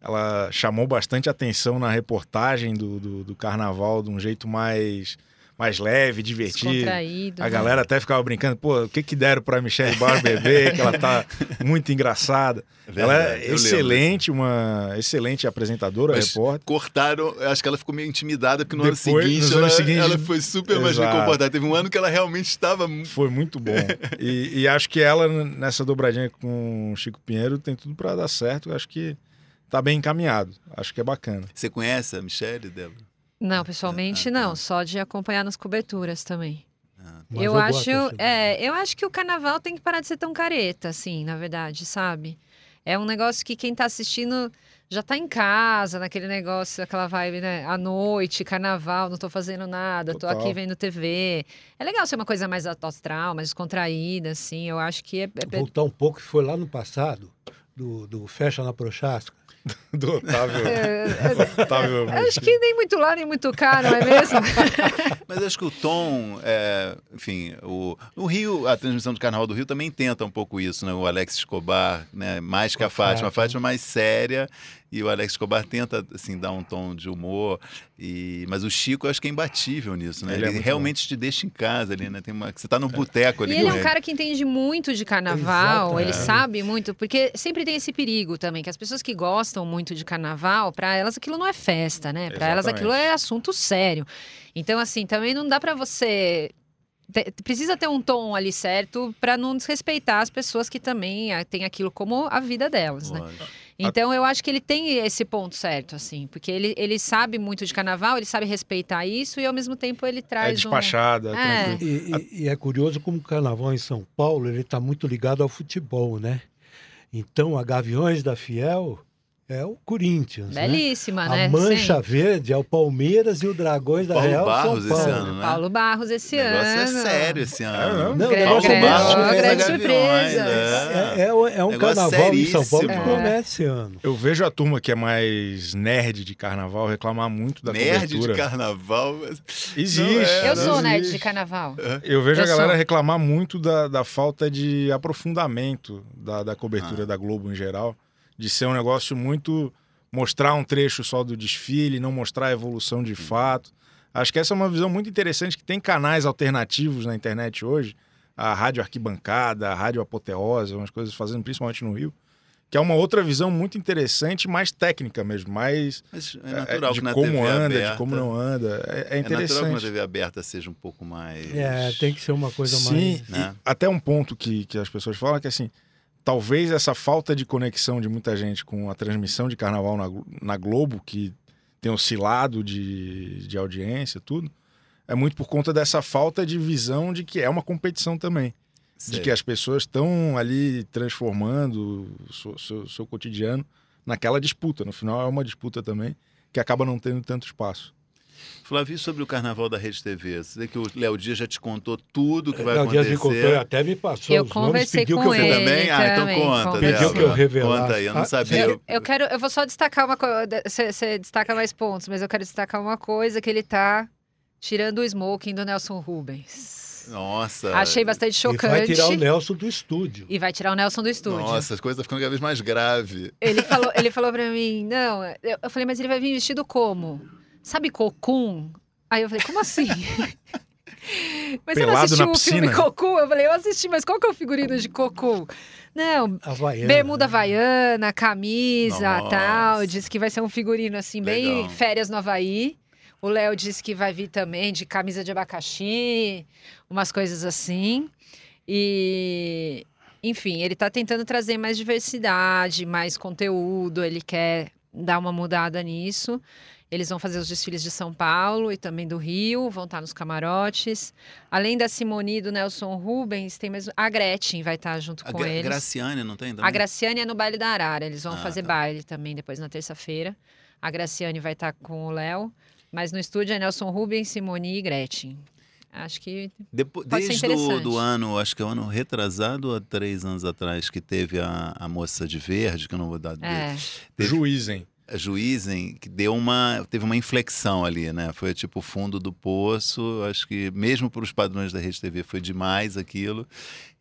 Speaker 5: ela chamou bastante atenção na reportagem do, do, do carnaval de um jeito mais, mais leve, divertido. A
Speaker 4: né?
Speaker 5: galera até ficava brincando, pô, o que que deram pra Michelle beber, que ela tá muito engraçada. ela
Speaker 2: Verdade,
Speaker 5: é
Speaker 2: eu lembro
Speaker 5: excelente, uma excelente apresentadora,
Speaker 2: Mas
Speaker 5: repórter.
Speaker 2: cortaram, eu acho que ela ficou meio intimidada, porque no ano
Speaker 5: Depois,
Speaker 2: seguinte,
Speaker 5: nos
Speaker 2: ela,
Speaker 5: anos seguintes-
Speaker 2: ela foi super mais bem
Speaker 5: Exato.
Speaker 2: comportada. Teve um ano que ela realmente estava.
Speaker 5: Foi muito bom. E, e acho que ela, nessa dobradinha com o Chico Pinheiro, tem tudo pra dar certo. Eu acho que tá bem encaminhado. Acho que é bacana.
Speaker 2: Você conhece a Michelle, Débora?
Speaker 4: Não, pessoalmente
Speaker 2: Ah, ah,
Speaker 4: não,
Speaker 2: ah.
Speaker 4: só de acompanhar nas coberturas também.
Speaker 3: Mas
Speaker 4: eu,
Speaker 3: gosto
Speaker 4: acho, é, eu acho que o carnaval tem que parar de ser tão careta, assim, na verdade, sabe? É um negócio que quem tá assistindo já tá em casa, naquele negócio, aquela vibe, né? À noite, carnaval, não tô fazendo nada, tô
Speaker 5: Total.
Speaker 4: aqui vendo TV. É legal ser uma coisa mais astral, mais descontraída, assim. Eu acho que é. é-
Speaker 3: Voltar um pouco, que foi lá no passado, do, do Fecha na Prochasca.
Speaker 5: Do Otávio.
Speaker 4: é-
Speaker 5: Otávio
Speaker 4: é- acho que nem muito lá, nem muito cá, não é mesmo?
Speaker 2: Mas acho que o tom, é, enfim, o, no Rio, a transmissão do Carnaval do Rio também tenta um pouco isso, né? O Alex Escobar, né? Mais que a Fátima. A
Speaker 3: Fátima.
Speaker 2: É mais séria e o Alex Escobar tenta, assim, dar um tom de humor. E, mas o Chico, eu acho que é imbatível nisso, né?
Speaker 5: Ele
Speaker 2: Ele,
Speaker 5: é
Speaker 2: realmente te deixa em casa ali, né? Tem uma, você tá no boteco ali
Speaker 4: E ele é um cara que entende muito de carnaval, ele
Speaker 3: Exatamente.
Speaker 4: sabe muito, porque sempre tem esse perigo também, que as pessoas que gostam muito de carnaval, pra elas aquilo não é festa, né? Pra elas aquilo é assunto sério. Então, assim, também não dá pra você. Precisa ter um tom ali certo pra não desrespeitar as pessoas que também ah, têm aquilo como a vida delas, né? Então eu acho que ele tem esse ponto certo, assim, porque ele, ele sabe muito de carnaval, ele sabe respeitar isso e ao mesmo tempo ele
Speaker 5: é
Speaker 4: traz um.
Speaker 5: despachada,
Speaker 4: É.
Speaker 5: tranquilo.
Speaker 3: E, e- e é curioso como o carnaval em São Paulo ele está muito ligado ao futebol, né? Então, a Gaviões da Fiel é o Corinthians, né?
Speaker 4: Belíssima, né?
Speaker 3: A Mancha
Speaker 4: Sim.
Speaker 3: Verde é o Palmeiras e o Dragões da
Speaker 2: Paulo
Speaker 3: Real
Speaker 2: Barros
Speaker 3: São
Speaker 2: esse
Speaker 3: Paulo.
Speaker 2: ano, né?
Speaker 4: Paulo Barros
Speaker 2: O
Speaker 4: esse
Speaker 2: negócio
Speaker 4: ano.
Speaker 2: é sério esse ano.
Speaker 5: não?
Speaker 4: Grande-
Speaker 3: o é
Speaker 2: Paulo
Speaker 3: básico.
Speaker 2: Barros
Speaker 4: grande
Speaker 2: Gaviões,
Speaker 4: surpresa.
Speaker 2: é.
Speaker 3: É, é, é um
Speaker 2: Negócio
Speaker 3: carnaval em São Paulo que
Speaker 2: seríssimo.
Speaker 3: promete esse ano.
Speaker 5: Eu vejo a turma que é mais nerd de carnaval reclamar muito da
Speaker 2: Nerd
Speaker 5: cobertura.
Speaker 2: de carnaval. mas-
Speaker 5: Existe.
Speaker 2: É,
Speaker 4: Eu sou nerd
Speaker 5: existe.
Speaker 4: de carnaval.
Speaker 5: Eu vejo
Speaker 4: Eu
Speaker 5: a galera
Speaker 4: sou.
Speaker 5: reclamar muito da, da falta de aprofundamento da, da cobertura
Speaker 2: Ah.
Speaker 5: da Globo em geral, de ser um negócio muito mostrar um trecho só do desfile, não mostrar a evolução de fato. Acho que essa é uma visão muito interessante que tem canais alternativos na internet hoje, a Rádio Arquibancada, a Rádio Apoteose, umas coisas fazendo principalmente no Rio, que é uma outra visão muito interessante, mais técnica mesmo, mais
Speaker 2: Mas é
Speaker 5: é,
Speaker 2: natural
Speaker 5: de
Speaker 2: que na
Speaker 5: como
Speaker 2: TV
Speaker 5: anda,
Speaker 2: aberta,
Speaker 5: de como não anda. É, é
Speaker 2: É natural que uma
Speaker 5: interessante.
Speaker 2: TV aberta seja um pouco mais.
Speaker 3: É, tem que ser uma coisa
Speaker 5: Sim,
Speaker 3: mais.
Speaker 5: e
Speaker 2: né?
Speaker 5: até um ponto que, que as pessoas falam que assim, talvez essa falta de conexão de muita gente com a transmissão de carnaval na, na Globo, que tem oscilado de, de audiência, tudo, é muito por conta dessa falta de visão de que é uma competição também.
Speaker 2: Sei.
Speaker 5: De que as pessoas estão ali transformando o seu, seu, seu cotidiano naquela disputa. No final é uma disputa também, que acaba não tendo tanto espaço.
Speaker 2: Flávio, e sobre o carnaval da Rede TV? Você vê que o Léo Dias já te contou tudo que vai
Speaker 3: Léo Dias
Speaker 2: acontecer.
Speaker 3: me contou, até me passou
Speaker 4: Eu
Speaker 3: os nomes,
Speaker 4: conversei
Speaker 3: pediu
Speaker 4: com
Speaker 3: que eu
Speaker 4: ele.
Speaker 2: também? Ah, então conta.
Speaker 3: Pediu que eu revelasse.
Speaker 2: Conta aí, eu não
Speaker 3: Ah,
Speaker 2: sabia.
Speaker 4: Eu, eu quero, eu vou só destacar uma coisa. Você destaca mais pontos, mas eu quero destacar uma coisa que ele tá tirando o smoking do Nelson Rubens.
Speaker 2: Nossa.
Speaker 4: Achei bastante
Speaker 3: E
Speaker 4: chocante.
Speaker 3: vai tirar o Nelson do estúdio.
Speaker 4: E vai tirar o Nelson do estúdio.
Speaker 2: Nossa, as coisas estão ficando cada vez mais graves.
Speaker 4: Ele falou, ele falou pra mim, não, eu, eu falei, mas ele vai vir vestido como? Sabe Cocum? Aí eu falei, como assim? mas você não
Speaker 5: Pelado
Speaker 4: assistiu
Speaker 5: na
Speaker 4: o filme? Cocum? Eu falei, eu assisti, mas qual que é o figurino de Cocum? Não,
Speaker 3: Havaiana.
Speaker 4: bermuda havaiana, camisa,
Speaker 2: Nossa.
Speaker 4: tal. Disse que vai ser um figurino assim, bem
Speaker 2: Legal.
Speaker 4: férias no Havaí. O Léo disse que vai vir também de camisa de abacaxi, umas coisas assim. E enfim, ele está tentando trazer mais diversidade, mais conteúdo, ele quer dar uma mudada nisso. Eles vão fazer os desfiles de São Paulo e também do Rio, vão estar nos camarotes. Além da Simone e do Nelson Rubens, tem mais a Gretchen vai estar junto
Speaker 2: A
Speaker 4: com
Speaker 2: Gra
Speaker 4: eles.
Speaker 2: Graciane, não tem?
Speaker 4: A
Speaker 2: também?
Speaker 4: Graciane é no baile da Arara, eles vão
Speaker 2: Ah,
Speaker 4: fazer
Speaker 2: tá.
Speaker 4: baile também depois na terça-feira. A Graciane vai estar com o Léo, mas no estúdio é Nelson Rubens, Simone e Gretchen. Acho que
Speaker 2: Depo-
Speaker 4: Pode ser
Speaker 2: desde o
Speaker 4: interessante.
Speaker 2: do ano, acho que é o ano retrasado ou há três anos atrás, que teve a, a moça de verde, que eu não vou dar
Speaker 4: é.
Speaker 2: Teve-
Speaker 5: Juizem.
Speaker 2: A que deu uma. teve uma inflexão ali, né? Foi tipo o fundo do poço. Acho que mesmo para os padrões da Rede TV foi demais aquilo.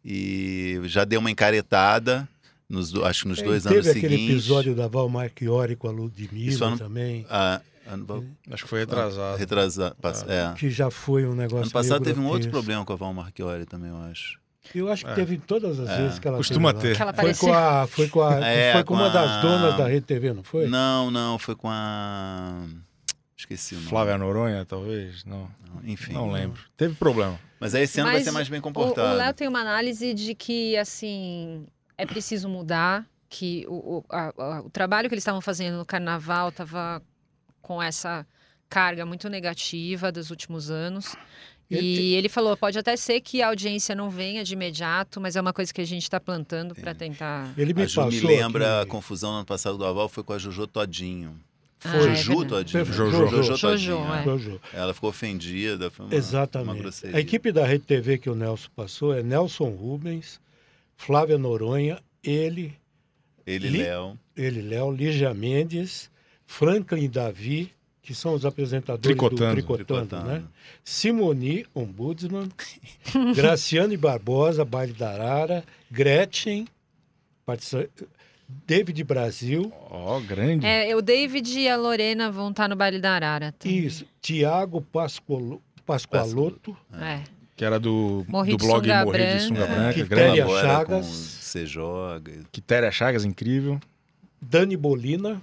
Speaker 2: E já deu uma encaretada, nos, acho que nos
Speaker 3: É,
Speaker 2: dois
Speaker 3: teve
Speaker 2: anos
Speaker 3: aquele
Speaker 2: seguintes.
Speaker 3: episódio da Val Marchiori com a Ludmilla
Speaker 2: ano-
Speaker 3: também,
Speaker 2: Ah, ano,
Speaker 5: Acho que foi retrasado.
Speaker 2: retrasado. é.
Speaker 3: que já foi um negócio
Speaker 2: Ano passado teve um outro
Speaker 3: grotesco.
Speaker 2: problema com a Val Marchiori também, eu acho.
Speaker 3: Eu acho que
Speaker 5: É.
Speaker 3: teve todas as
Speaker 2: É.
Speaker 3: vezes que ela
Speaker 5: Costuma
Speaker 3: teve lá.
Speaker 5: ter.
Speaker 4: Que ela
Speaker 3: Foi com a, foi com a,
Speaker 2: É,
Speaker 3: foi com uma
Speaker 2: com
Speaker 3: das
Speaker 2: a-
Speaker 3: donas da Rede TV, não foi?
Speaker 2: Não, não, foi com a. Esqueci o nome.
Speaker 5: Flávia Noronha, talvez? Não,
Speaker 2: Não, Enfim.
Speaker 5: não lembro. Teve problema.
Speaker 2: Mas aí esse ano vai
Speaker 4: Mas
Speaker 2: ser mais bem
Speaker 4: O-
Speaker 2: comportado.
Speaker 4: O Léo tem uma análise de que, assim, é preciso mudar, que o, o, a- a- o trabalho que eles estavam fazendo no carnaval estava com essa carga muito negativa dos últimos anos. E ele falou, pode até ser que a audiência não venha de imediato, mas é uma coisa que a gente está plantando para tentar...
Speaker 3: Ele me
Speaker 2: A Ju
Speaker 3: passou
Speaker 2: me lembra a
Speaker 3: aqui-
Speaker 2: confusão no ano passado do Aval foi com a Jojo Todinho.
Speaker 4: Ah,
Speaker 3: Foi.
Speaker 4: é
Speaker 2: Juju
Speaker 4: verdade.
Speaker 2: Todinho.
Speaker 3: Jojo.
Speaker 2: Jojo
Speaker 3: Jojo,
Speaker 2: Todinho.
Speaker 4: é.
Speaker 3: Jojo.
Speaker 2: Ela ficou ofendida. Foi uma, uma
Speaker 3: Exatamente.
Speaker 2: grosseria.
Speaker 3: A equipe da Rede TV que o Nelson passou é Nelson Rubens, Flávia Noronha, ele,
Speaker 2: Ele,
Speaker 3: Li-
Speaker 2: Léo.
Speaker 3: ele, Léo, Lígia Mendes, Franklin Davi, que são os apresentadores
Speaker 5: Tricotando.
Speaker 3: do Tricotando,
Speaker 2: Tricotando.
Speaker 3: né? Simoni, Ombudsman, Graciane Barbosa, Baile da Arara, Gretchen, David Brasil,
Speaker 5: Ó, grande.
Speaker 4: É, o David e a Lorena vão estar no baile da Arara. também.
Speaker 3: isso, Tiago Pascolo- Pascoaloto,
Speaker 4: É.
Speaker 5: Que era do,
Speaker 4: Morri
Speaker 5: do blog
Speaker 4: sunga
Speaker 5: Morrer de Sunga
Speaker 2: branca.
Speaker 5: Branca.
Speaker 3: Que
Speaker 5: grande.
Speaker 3: Quitéria Chagas.
Speaker 2: Você joga.
Speaker 5: Quitéria Chagas, incrível.
Speaker 3: Dani Bolina.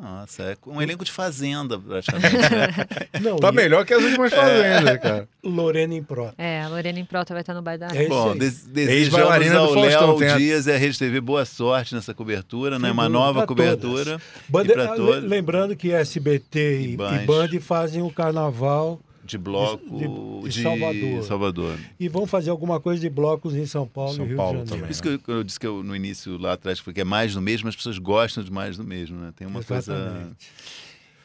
Speaker 2: Nossa, é um elenco de fazenda, praticamente. né?
Speaker 3: Não,
Speaker 5: Tá
Speaker 3: e
Speaker 5: melhor que as últimas fazendas, cara.
Speaker 3: Lorena Improta.
Speaker 4: É, a Lorena Improta vai estar no baile da Arara.
Speaker 3: É
Speaker 2: Bom, des desejamos ao Léo
Speaker 5: a-
Speaker 2: Dias e a Rede TV boa sorte nessa cobertura, né? Uma nova
Speaker 3: pra
Speaker 2: cobertura.
Speaker 3: Bande-
Speaker 2: pra
Speaker 3: ah, Lembrando que SBT e,
Speaker 2: E
Speaker 3: e.
Speaker 2: Band
Speaker 3: fazem o carnaval
Speaker 2: De bloco
Speaker 3: de-
Speaker 2: de,
Speaker 3: de Salvador.
Speaker 2: Salvador.
Speaker 3: e vão fazer alguma coisa de blocos em São Paulo
Speaker 5: São
Speaker 3: e Rio
Speaker 5: Paulo
Speaker 3: de Janeiro.
Speaker 2: Por isso que eu, eu disse que eu, no início lá atrás foi que é mais do mesmo, as pessoas gostam de mais do mesmo, né? Tem uma coisa.
Speaker 3: Exatamente.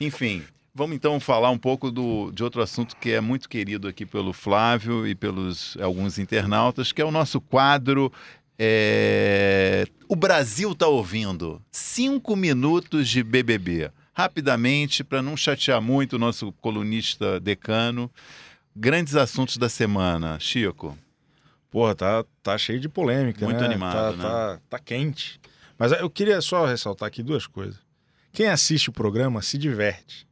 Speaker 2: Enfim, vamos então falar um pouco do, de outro assunto que é muito querido aqui pelo Flávio e pelos alguns internautas, que é o nosso quadro. é, O Brasil está ouvindo. Cinco minutos de BBB. Rapidamente, para não chatear muito o nosso colunista decano. Grandes assuntos da semana. Chico.
Speaker 5: Porra, tá, tá cheio de polêmica,
Speaker 2: Muito
Speaker 5: né?
Speaker 2: animado,
Speaker 5: tá,
Speaker 2: né?
Speaker 5: Tá, tá quente. Mas eu queria só ressaltar aqui duas coisas. Quem assiste o programa se diverte.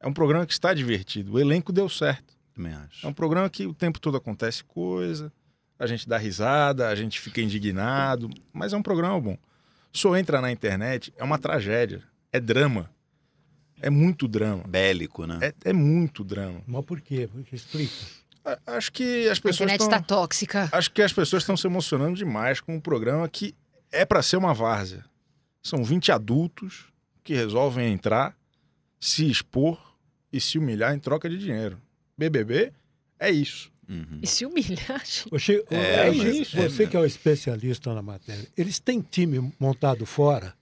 Speaker 5: É um programa que está divertido. O elenco deu certo.
Speaker 2: Também
Speaker 5: É
Speaker 2: acho.
Speaker 5: um programa que o tempo todo acontece coisa, a gente dá risada, a gente fica indignado, mas é um programa bom. Eu entra na internet, é uma tragédia, é drama. É muito drama.
Speaker 2: Bélico, né?
Speaker 5: É, é muito drama.
Speaker 3: Mas por quê? Porque explica.
Speaker 5: A- Acho que as
Speaker 4: A
Speaker 5: pessoas
Speaker 4: internet
Speaker 5: estão...
Speaker 4: está tóxica.
Speaker 5: Acho que as pessoas estão se emocionando demais com um programa que é para ser uma várzea. São 20 adultos que resolvem entrar, se expor e se humilhar em troca de dinheiro. BBB é isso.
Speaker 2: Uhum.
Speaker 4: E se humilhar,
Speaker 3: Chico,
Speaker 2: É, mas-
Speaker 3: isso,
Speaker 2: é
Speaker 3: você que é o especialista na matéria, eles têm time montado fora,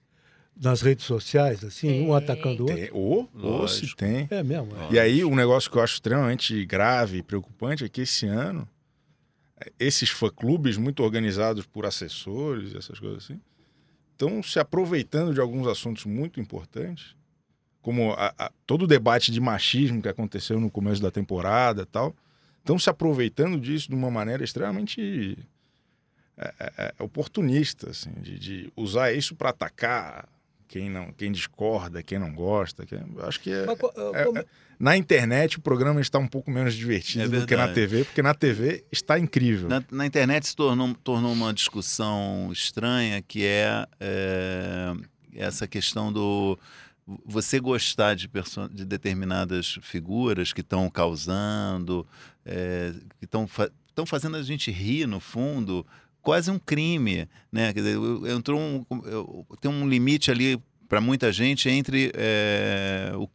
Speaker 3: nas redes sociais, assim, um
Speaker 4: Tem.
Speaker 3: atacando o outro?
Speaker 5: Tem, ou, ou se tem.
Speaker 3: É mesmo. é.
Speaker 5: E aí, um negócio que eu acho extremamente grave e preocupante é que esse ano, esses fã-clubes muito organizados por assessores, essas coisas assim, estão se aproveitando de alguns assuntos muito importantes, como a- a- todo o debate de machismo que aconteceu no começo da temporada e tal, estão se aproveitando disso de uma maneira extremamente é, é, é, oportunista, assim, de, de usar isso para atacar quem não, quem discorda, quem não gosta. Quem, acho que é,
Speaker 3: Mas
Speaker 5: é-
Speaker 3: como-
Speaker 5: é- na internet o programa está um pouco menos divertido
Speaker 2: É
Speaker 5: do que na. TV, porque na TV está incrível.
Speaker 2: Na, na internet se tornou, tornou uma discussão estranha que é, é, essa questão do você gostar de, de determinadas figuras que estão causando, é, que estão fa estão fazendo a gente rir no fundo, quase um crime, né? Quer dizer, entrou um, tem um limite ali para muita gente entre é, o-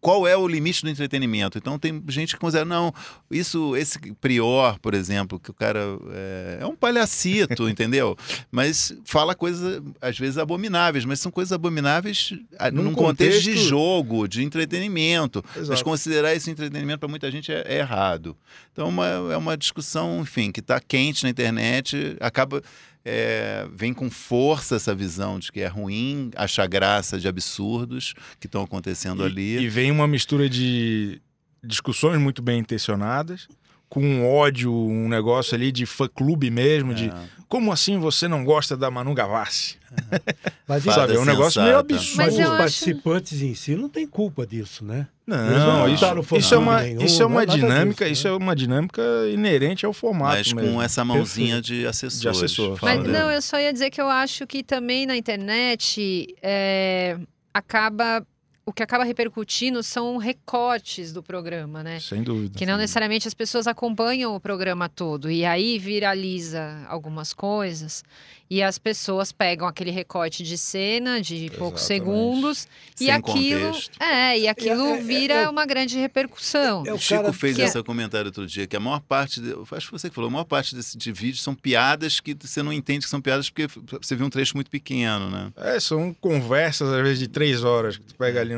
Speaker 2: qual é o limite do entretenimento. Então tem gente que considera não, isso esse prior, por exemplo, que o cara é, é um palhacito, entendeu? Mas fala coisas às vezes abomináveis, mas são coisas abomináveis ah,
Speaker 5: Num
Speaker 2: num contexto, de
Speaker 5: contexto-
Speaker 2: jogo, de entretenimento. Mas
Speaker 5: Exato.
Speaker 2: considerar isso entretenimento para muita gente é, é errado. Então uma- é uma discussão, enfim, que está quente na internet, acaba. É, vem com força essa visão de que é ruim achar graça de absurdos que estão acontecendo ali.
Speaker 5: E, e vem uma mistura de discussões muito bem intencionadas, com um ódio, um negócio ali de fã-clube mesmo, de
Speaker 2: É.
Speaker 5: como assim você não gosta da Manu Gavassi?
Speaker 3: Mas,
Speaker 2: Fada
Speaker 5: Sabe, é um negócio meio absurdo.
Speaker 3: mas
Speaker 4: Mas
Speaker 3: os
Speaker 4: acho-
Speaker 3: participantes em si não têm culpa disso, né?
Speaker 5: Não,
Speaker 3: não
Speaker 5: isso, isso é uma,
Speaker 3: nenhum,
Speaker 5: isso é uma
Speaker 3: nada disso,
Speaker 5: dinâmica,
Speaker 3: né?
Speaker 5: isso é uma dinâmica inerente ao formato
Speaker 2: Mas com
Speaker 5: mesmo.
Speaker 2: essa mãozinha de assessores.
Speaker 5: De assessor,
Speaker 4: Mas não, eu só ia dizer que eu acho que também na internet é, acaba. O que acaba repercutindo são recortes do programa, né?
Speaker 5: Sem dúvida.
Speaker 4: Que não necessariamente as pessoas acompanham o programa todo. E aí viraliza algumas coisas e as pessoas pegam aquele recorte de cena de poucos
Speaker 5: Exatamente.
Speaker 4: segundos e
Speaker 2: Sem
Speaker 4: aquilo.
Speaker 2: contexto.
Speaker 4: É, e aquilo
Speaker 3: É, é, é,
Speaker 4: vira
Speaker 3: é-
Speaker 4: uma grande repercussão.
Speaker 3: É o
Speaker 2: O Chico
Speaker 3: cara
Speaker 2: fez
Speaker 4: que-
Speaker 2: esse comentário outro dia, que a maior parte, de, acho que você que falou, a maior parte desse, de vídeos são piadas que você não entende que são piadas porque você viu um trecho muito pequeno, né?
Speaker 5: É, são conversas, às vezes, de três horas, que tu pega ali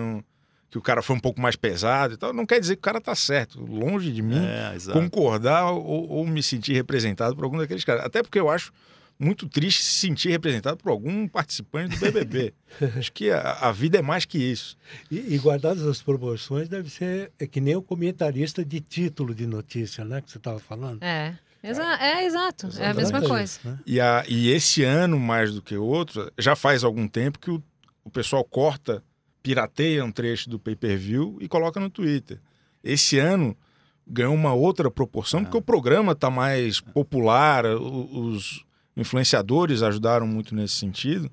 Speaker 5: que o cara foi um pouco mais pesado e tal. Não quer dizer que o cara tá certo. Longe de mim
Speaker 2: É,
Speaker 5: concordar ou, ou me sentir representado por algum daqueles caras. Até porque eu acho muito triste se sentir representado por algum participante do BBB. acho que a, a vida é mais que isso.
Speaker 3: E, e guardadas as proporções, deve ser é que nem o comentarista de título de notícia, né? Que você estava falando.
Speaker 4: É. Exa é, exato. É a mesma coisa.
Speaker 3: né?
Speaker 5: E, a, e esse ano, mais do que outros, já faz algum tempo que o, o pessoal corta, pirateia um trecho do pay-per-view e coloca no Twitter. Esse ano ganhou uma outra proporção, porque o programa está mais popular, os influenciadores ajudaram muito nesse sentido.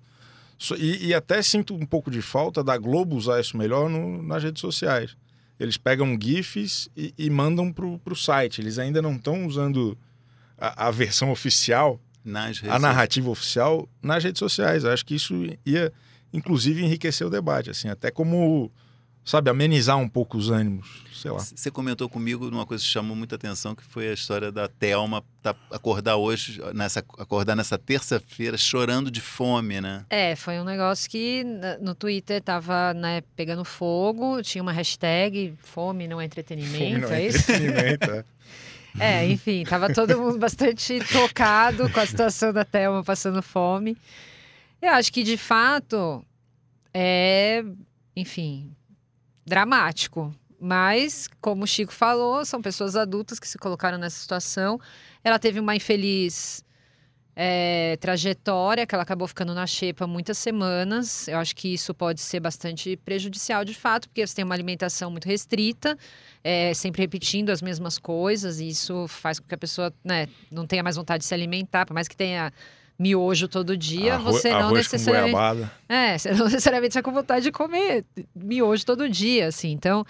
Speaker 5: E, e até sinto um pouco de falta da Globo usar isso melhor no- nas redes sociais. Eles pegam GIFs e, e mandam para o site. Eles ainda não estão usando a- a versão oficial
Speaker 2: Nas
Speaker 5: a narrativa oficial nas redes sociais. Eu acho que isso ia, inclusive, enriquecer o debate, assim, até como, sabe, amenizar um pouco os ânimos, sei lá.
Speaker 2: Você comentou comigo numa coisa que chamou muita atenção, que foi a história da Thelma tá, acordar hoje, nessa, acordar nessa terça-feira chorando de fome, né?
Speaker 4: É, foi um negócio que no Twitter tava né, pegando fogo, tinha uma hashtag fome não é entretenimento,
Speaker 5: Fome não
Speaker 4: é
Speaker 5: é
Speaker 4: isso?
Speaker 5: entretenimento, é.
Speaker 4: É, enfim, tava todo mundo bastante tocado com a situação da Thelma passando fome. Eu acho que, de fato, é, enfim, dramático. Mas, como o Chico falou, são pessoas adultas que se colocaram nessa situação. Ela teve uma infeliz é, trajetória, que ela acabou ficando na xepa muitas semanas. Eu acho que isso pode ser bastante prejudicial, de fato, porque você tem uma alimentação muito restrita, é, sempre repetindo as mesmas coisas, e isso faz com que a pessoa né, não tenha mais vontade de se alimentar, por mais que tenha miojo todo dia,
Speaker 5: Arro-
Speaker 4: você não necessariamente. É, você não necessariamente está com vontade de comer miojo todo dia, assim. Então,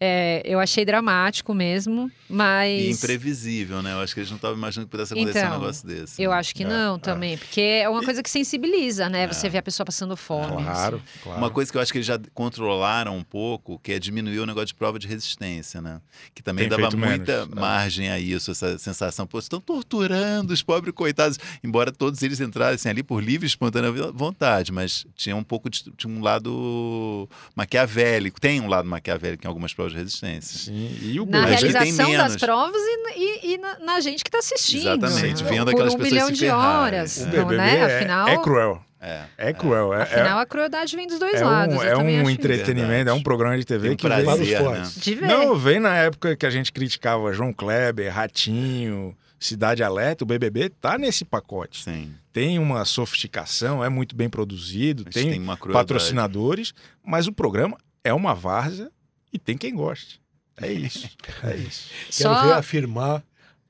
Speaker 4: é, eu achei dramático mesmo,
Speaker 2: E
Speaker 4: mas.
Speaker 2: imprevisível, né? Eu acho que eles não estavam imaginando que pudesse acontecer
Speaker 4: Então,
Speaker 2: um negócio desse.
Speaker 4: Eu
Speaker 2: né?
Speaker 4: acho que
Speaker 5: É,
Speaker 4: não
Speaker 5: é.
Speaker 4: também, porque é uma
Speaker 5: E-
Speaker 4: coisa que sensibiliza, né? Você vê a pessoa passando fome.
Speaker 5: Claro,
Speaker 4: assim.
Speaker 5: claro.
Speaker 2: Uma coisa que eu acho que eles já controlaram um pouco, que é diminuir o negócio de prova de resistência, né? Que também
Speaker 5: Tem
Speaker 2: dava muita
Speaker 5: menos, é.
Speaker 2: margem a isso, essa sensação. Pô, estão torturando os pobres coitados. Embora todos eles entrassem ali por livre e espontânea vontade, mas tinha um pouco de tinha um lado maquiavélico. Tem um lado maquiavélico em algumas provas de resistência.
Speaker 5: Sim, e o
Speaker 4: Na realização das provas e, e- e na, na gente que está assistindo.
Speaker 2: Exatamente,
Speaker 4: né?
Speaker 2: vendo
Speaker 4: Por
Speaker 2: aquelas
Speaker 4: um
Speaker 2: pessoas
Speaker 4: milhão
Speaker 2: se
Speaker 4: de horas.
Speaker 2: O
Speaker 5: o
Speaker 4: Então, né?
Speaker 5: é,
Speaker 4: Afinal,
Speaker 5: é cruel.
Speaker 2: É.
Speaker 5: É cruel. É,
Speaker 4: afinal, a crueldade vem dos dois
Speaker 5: é,
Speaker 4: lados.
Speaker 5: um,
Speaker 4: eu
Speaker 5: é um entretenimento,
Speaker 2: Verdade.
Speaker 5: é um programa de TV
Speaker 2: Tem
Speaker 5: que
Speaker 2: prazer,
Speaker 5: vem...
Speaker 3: Para os
Speaker 2: né?
Speaker 4: ver.
Speaker 5: Não, vem na época que a gente criticava João Kleber, Ratinho, Cidade Alerta, o BBB tá nesse pacote.
Speaker 2: Sim.
Speaker 5: Tem uma sofisticação, é muito bem produzido,
Speaker 2: Mas
Speaker 5: tem,
Speaker 2: tem
Speaker 5: patrocinadores, mas o programa é uma várzea e tem quem goste. É isso. É isso.
Speaker 3: Quero
Speaker 4: Só-
Speaker 3: reafirmar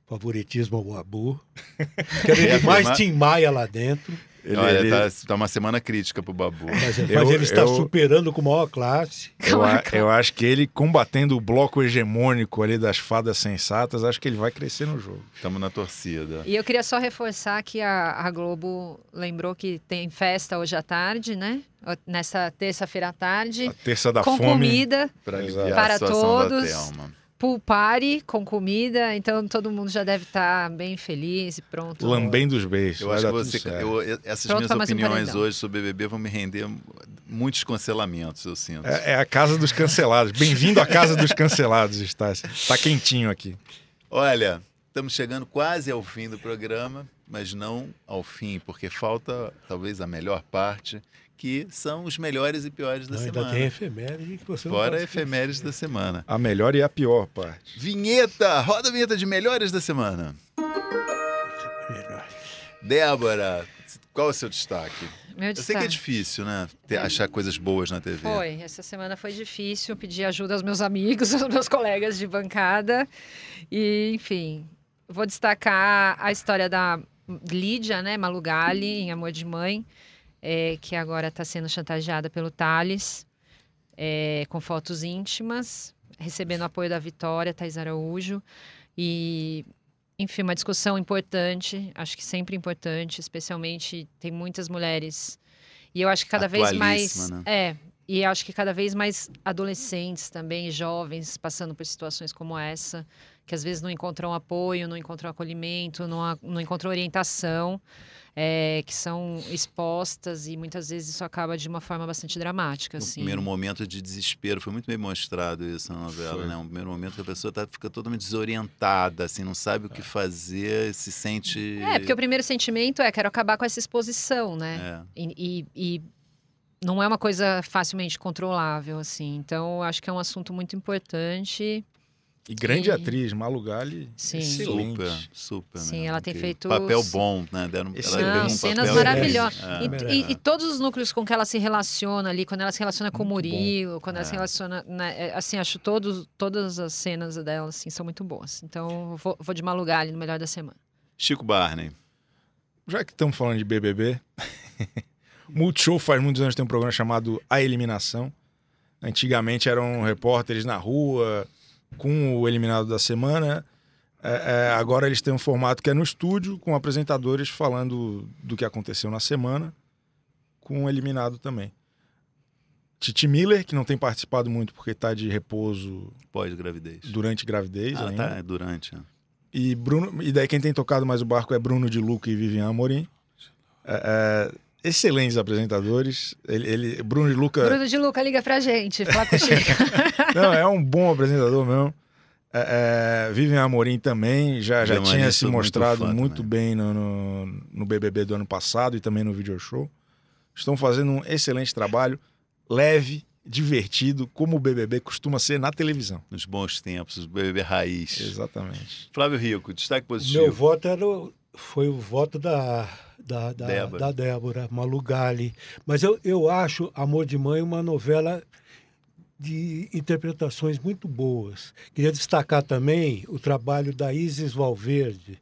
Speaker 3: favoritismo ao Abu. Quero ver mais Tim Maia lá dentro.
Speaker 5: Ele,
Speaker 2: Olha,
Speaker 5: ele-
Speaker 2: tá, tá uma semana crítica pro Babu.
Speaker 3: Mas, mas
Speaker 5: Eu-
Speaker 3: ele está
Speaker 5: eu-
Speaker 3: superando com maior classe.
Speaker 5: eu, a- eu acho que ele combatendo o bloco hegemônico ali das fadas sensatas, acho que ele vai crescer no jogo.
Speaker 2: Estamos na torcida.
Speaker 4: E eu queria só reforçar que a, a Globo lembrou que tem festa hoje à tarde, né? Nessa terça-feira à tarde.
Speaker 5: A terça da
Speaker 4: com
Speaker 5: fome.
Speaker 4: comida,
Speaker 2: Para da
Speaker 4: todos.
Speaker 2: Thelma.
Speaker 4: Pool party com comida, então todo mundo já deve estar bem feliz e pronto.
Speaker 5: Lambendo os beijos.
Speaker 2: Eu acho que você, eu- essas
Speaker 4: Pronto
Speaker 2: minhas
Speaker 4: um
Speaker 2: opiniões
Speaker 4: paredão.
Speaker 2: hoje sobre BBB vão me render muitos cancelamentos, eu sinto.
Speaker 5: É, é a casa dos cancelados. Bem-vindo à casa dos cancelados, Estácio. Tá quentinho aqui.
Speaker 2: Olha, estamos chegando quase ao fim do programa, mas não ao fim, porque falta talvez a melhor parte, que são os melhores e piores da
Speaker 3: Não, ainda
Speaker 2: semana.
Speaker 3: tem efeméride que você
Speaker 2: Fora a
Speaker 3: esquecer.
Speaker 2: da semana.
Speaker 5: A melhor e a pior parte.
Speaker 2: Vinheta! Roda a vinheta de melhores da semana. Débora, qual é o seu destaque?
Speaker 4: Meu
Speaker 2: Eu sei que é
Speaker 4: destaque.
Speaker 2: difícil, né? ter- achar coisas boas na TV.
Speaker 4: Foi, essa semana foi difícil, pedi ajuda aos meus amigos, aos meus colegas de bancada. E, enfim, vou destacar a história da Lídia, né, Malugali, em Amor de Mãe, é, que agora está sendo chantageada pelo Thales, é, com fotos íntimas, recebendo apoio da Vitória, Thais Araújo. E, enfim, uma discussão importante, acho que sempre importante, especialmente tem muitas mulheres. E eu acho que cada vez mais.
Speaker 2: Né?
Speaker 4: É, e acho que cada vez mais adolescentes também, jovens, passando por situações como essa, que às vezes não encontram apoio, não encontram acolhimento, não, não encontram orientação, é, que são expostas e muitas vezes isso acaba de uma forma bastante dramática.
Speaker 2: No
Speaker 4: Assim.
Speaker 2: primeiro momento de desespero, foi muito bem mostrado isso na novela,
Speaker 5: Foi.
Speaker 2: né? Um primeiro momento que a pessoa tá, fica totalmente desorientada, assim, não sabe o que fazer, se sente...
Speaker 4: É, porque o primeiro sentimento é quero acabar com essa exposição, né?
Speaker 2: É.
Speaker 4: E, e- e não é uma coisa facilmente controlável, assim. Então, eu acho que é um assunto muito importante.
Speaker 5: E grande
Speaker 4: E-
Speaker 5: atriz, Malu Gali.
Speaker 4: Sim.
Speaker 5: Excelente.
Speaker 2: Super, super.
Speaker 4: Sim,
Speaker 2: né?
Speaker 4: ela tem feito
Speaker 2: Papel bom, né? Deram, ela
Speaker 4: Não,
Speaker 2: um
Speaker 4: cenas
Speaker 2: papel
Speaker 4: maravilhosas.
Speaker 2: É.
Speaker 4: E,
Speaker 3: É.
Speaker 4: e- e todos os núcleos com que ela se relaciona ali, quando ela se relaciona com o
Speaker 5: Muito bom.
Speaker 4: Murilo, quando ela se
Speaker 2: É.
Speaker 4: relaciona. né, é, assim, acho todos, todas as cenas dela assim, são muito boas. Então, eu vou, vou de Malugali no melhor da semana.
Speaker 2: Chico Barney.
Speaker 5: Já que estamos falando de BBB, Multishow faz muitos anos tem um programa chamado A Eliminação. Antigamente eram repórteres na rua com o eliminado da semana. É, é, agora eles têm um formato que é no estúdio, com apresentadores falando do que aconteceu na semana, com o eliminado também. Titi Miller, que não tem participado muito porque está de repouso
Speaker 2: Pós-gravidez.
Speaker 5: durante gravidez
Speaker 2: Ah,
Speaker 5: ainda.
Speaker 2: tá, é durante. né?
Speaker 5: E, Bruno, e daí quem tem tocado mais o barco é Bruno de Luca e Vivian Amorim. É, é, excelentes apresentadores. Ele, ele- Bruno de Luca
Speaker 4: Bruno de Luca, liga pra gente, fala com o Chico.
Speaker 5: não, é um bom apresentador mesmo. É, é, Vivian Amorim também já, já tinha se
Speaker 2: muito
Speaker 5: mostrado
Speaker 2: fã
Speaker 5: muito,
Speaker 2: também.
Speaker 5: bem no, no, no BBB do ano passado e também no video show. Estão fazendo um excelente trabalho, leve, divertido, como o BBB costuma ser na televisão.
Speaker 2: Nos bons tempos, os BBB raiz.
Speaker 5: Exatamente.
Speaker 2: Flávio Rico, destaque
Speaker 3: O
Speaker 2: positivo.
Speaker 3: meu voto era o- foi o voto da, da, da,
Speaker 2: Débora.
Speaker 3: da Débora Malugali. Mas eu, eu acho Amor de Mãe uma novela de interpretações muito boas. Queria destacar também o trabalho da Isis Valverde,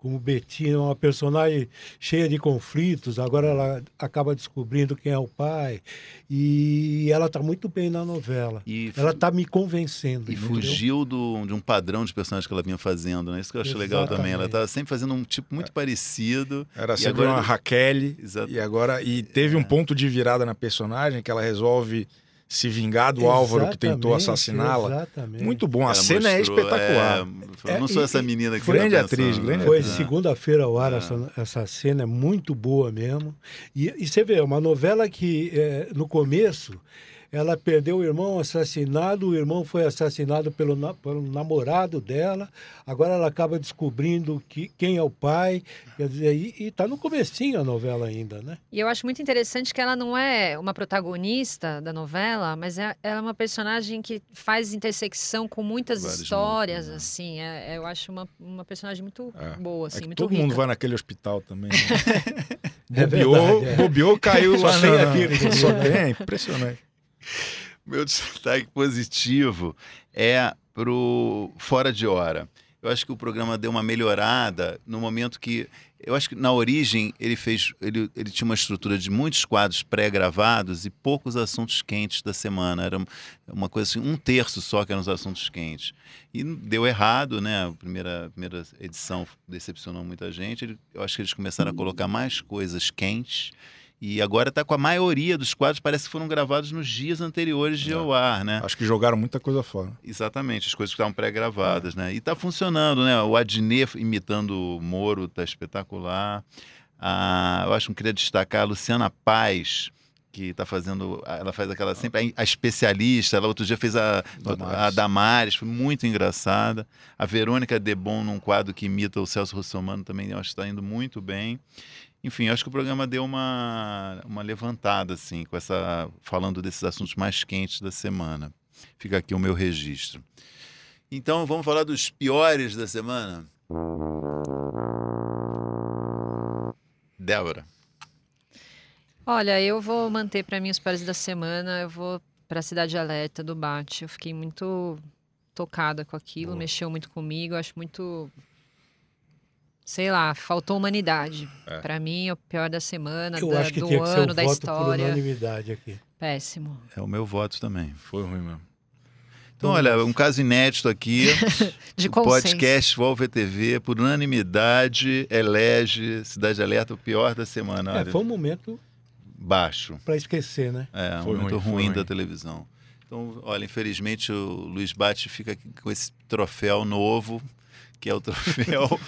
Speaker 3: como Betina, uma personagem cheia de conflitos. Agora ela acaba descobrindo quem é o pai. E ela está muito bem na novela.
Speaker 2: E,
Speaker 3: Ela está me convencendo.
Speaker 2: e
Speaker 3: entendeu?
Speaker 2: fugiu do, de um padrão de personagem que ela vinha fazendo, né? Isso que eu acho legal também. Ela
Speaker 3: Exatamente.
Speaker 2: estava sempre fazendo um tipo muito parecido.
Speaker 5: Era
Speaker 2: E
Speaker 5: sempre
Speaker 2: agora-
Speaker 5: uma Raquel.
Speaker 2: Exato.
Speaker 5: E agora e teve um ponto de virada na personagem que ela resolve se vingar do Álvaro que tentou
Speaker 3: Exatamente,
Speaker 5: assassiná-la.
Speaker 3: Exatamente.
Speaker 5: Muito bom, a
Speaker 2: Ela
Speaker 5: cena é
Speaker 2: mostrou,
Speaker 5: espetacular.
Speaker 2: é, eu não
Speaker 3: É,
Speaker 2: sou
Speaker 3: e-
Speaker 2: essa menina que
Speaker 5: grande
Speaker 2: tá
Speaker 5: atriz,
Speaker 2: pensando,
Speaker 5: grande
Speaker 2: né?
Speaker 3: Foi
Speaker 5: É.
Speaker 3: segunda-feira ao ar
Speaker 2: É.
Speaker 3: essa, essa cena, é muito boa mesmo. E, e você vê, é uma novela que é, no começo ela perdeu o irmão assassinado, o irmão foi assassinado pelo, na- pelo namorado dela, agora ela acaba descobrindo que, quem é o pai, quer dizer, e, e tá no comecinho a novela ainda, né?
Speaker 4: E eu acho muito interessante que ela não é uma protagonista da novela, mas é, ela é uma personagem que faz intersecção com muitas
Speaker 2: Vários
Speaker 4: histórias,
Speaker 2: né?
Speaker 4: assim. é- é- eu acho uma, uma personagem muito
Speaker 5: É.
Speaker 4: boa,
Speaker 5: É
Speaker 4: assim,
Speaker 5: que
Speaker 4: muito
Speaker 5: todo
Speaker 4: rica.
Speaker 5: mundo vai naquele hospital também. Né?
Speaker 3: É
Speaker 5: bobeou,
Speaker 3: verdade, é.
Speaker 5: bobeou, caiu
Speaker 3: Só
Speaker 5: lá
Speaker 3: tem
Speaker 5: na-
Speaker 3: aquilo, né?
Speaker 5: Só tem, é impressionante.
Speaker 2: Meu destaque positivo é pro Fora de Hora. eu acho que o programa deu uma melhorada no momento que. Eu acho que na origem ele fez. Ele, ele tinha uma estrutura de muitos quadros pré-gravados e poucos assuntos quentes da semana. Era uma coisa assim, um terço só que eram os assuntos quentes. E deu errado, né? A primeira, primeira edição decepcionou muita gente. Eu acho que eles começaram a colocar mais coisas quentes. E agora está com a maioria dos quadros, parece que foram gravados nos dias anteriores de
Speaker 5: É.
Speaker 2: ao ar, né?
Speaker 5: Acho que jogaram muita coisa fora.
Speaker 2: Exatamente, as coisas que estavam pré-gravadas, né? E tá funcionando, né? O Adnet imitando o Moro tá espetacular. Ah, eu acho que eu queria destacar a Luciana Paz, que tá fazendo. Ela faz aquela sempre. A, especialista, ela outro dia fez a
Speaker 5: Damares.
Speaker 2: a Damares, foi muito engraçada. A Verônica Debon, num quadro que imita o Celso Russomano, também acho que está indo muito bem. Enfim, acho que o programa deu uma, uma levantada, assim, com essa. falando desses assuntos mais quentes da semana. Fica aqui o meu registro. Então, vamos falar dos piores da semana? Débora.
Speaker 4: Olha, eu vou manter pra mim os pares da semana. Eu vou pra Cidade Alerta do Bate. Eu fiquei muito tocada com aquilo, mexeu muito comigo. Acho muito. Sei lá, faltou humanidade.
Speaker 5: É.
Speaker 4: Pra mim, é o pior da semana,
Speaker 3: Eu
Speaker 4: da-
Speaker 3: acho que
Speaker 4: do
Speaker 3: tinha que ser
Speaker 4: ano,
Speaker 3: um
Speaker 4: da
Speaker 3: voto
Speaker 4: história.
Speaker 3: por unanimidade aqui.
Speaker 4: Péssimo.
Speaker 2: É o meu voto também.
Speaker 5: Foi ruim mesmo.
Speaker 2: Então, olha, um caso inédito aqui.
Speaker 4: De
Speaker 2: o
Speaker 4: consenso.
Speaker 2: podcast Vol VTV, por unanimidade, elege Cidade Alerta o pior da semana.
Speaker 3: É, foi um momento
Speaker 2: baixo.
Speaker 3: para esquecer, né?
Speaker 2: É, um
Speaker 5: Foi
Speaker 2: momento
Speaker 5: ruim, foi
Speaker 2: ruim, da
Speaker 5: ruim.
Speaker 2: televisão. Então, olha, infelizmente o Luiz Bate fica aqui com esse troféu novo, que é o troféu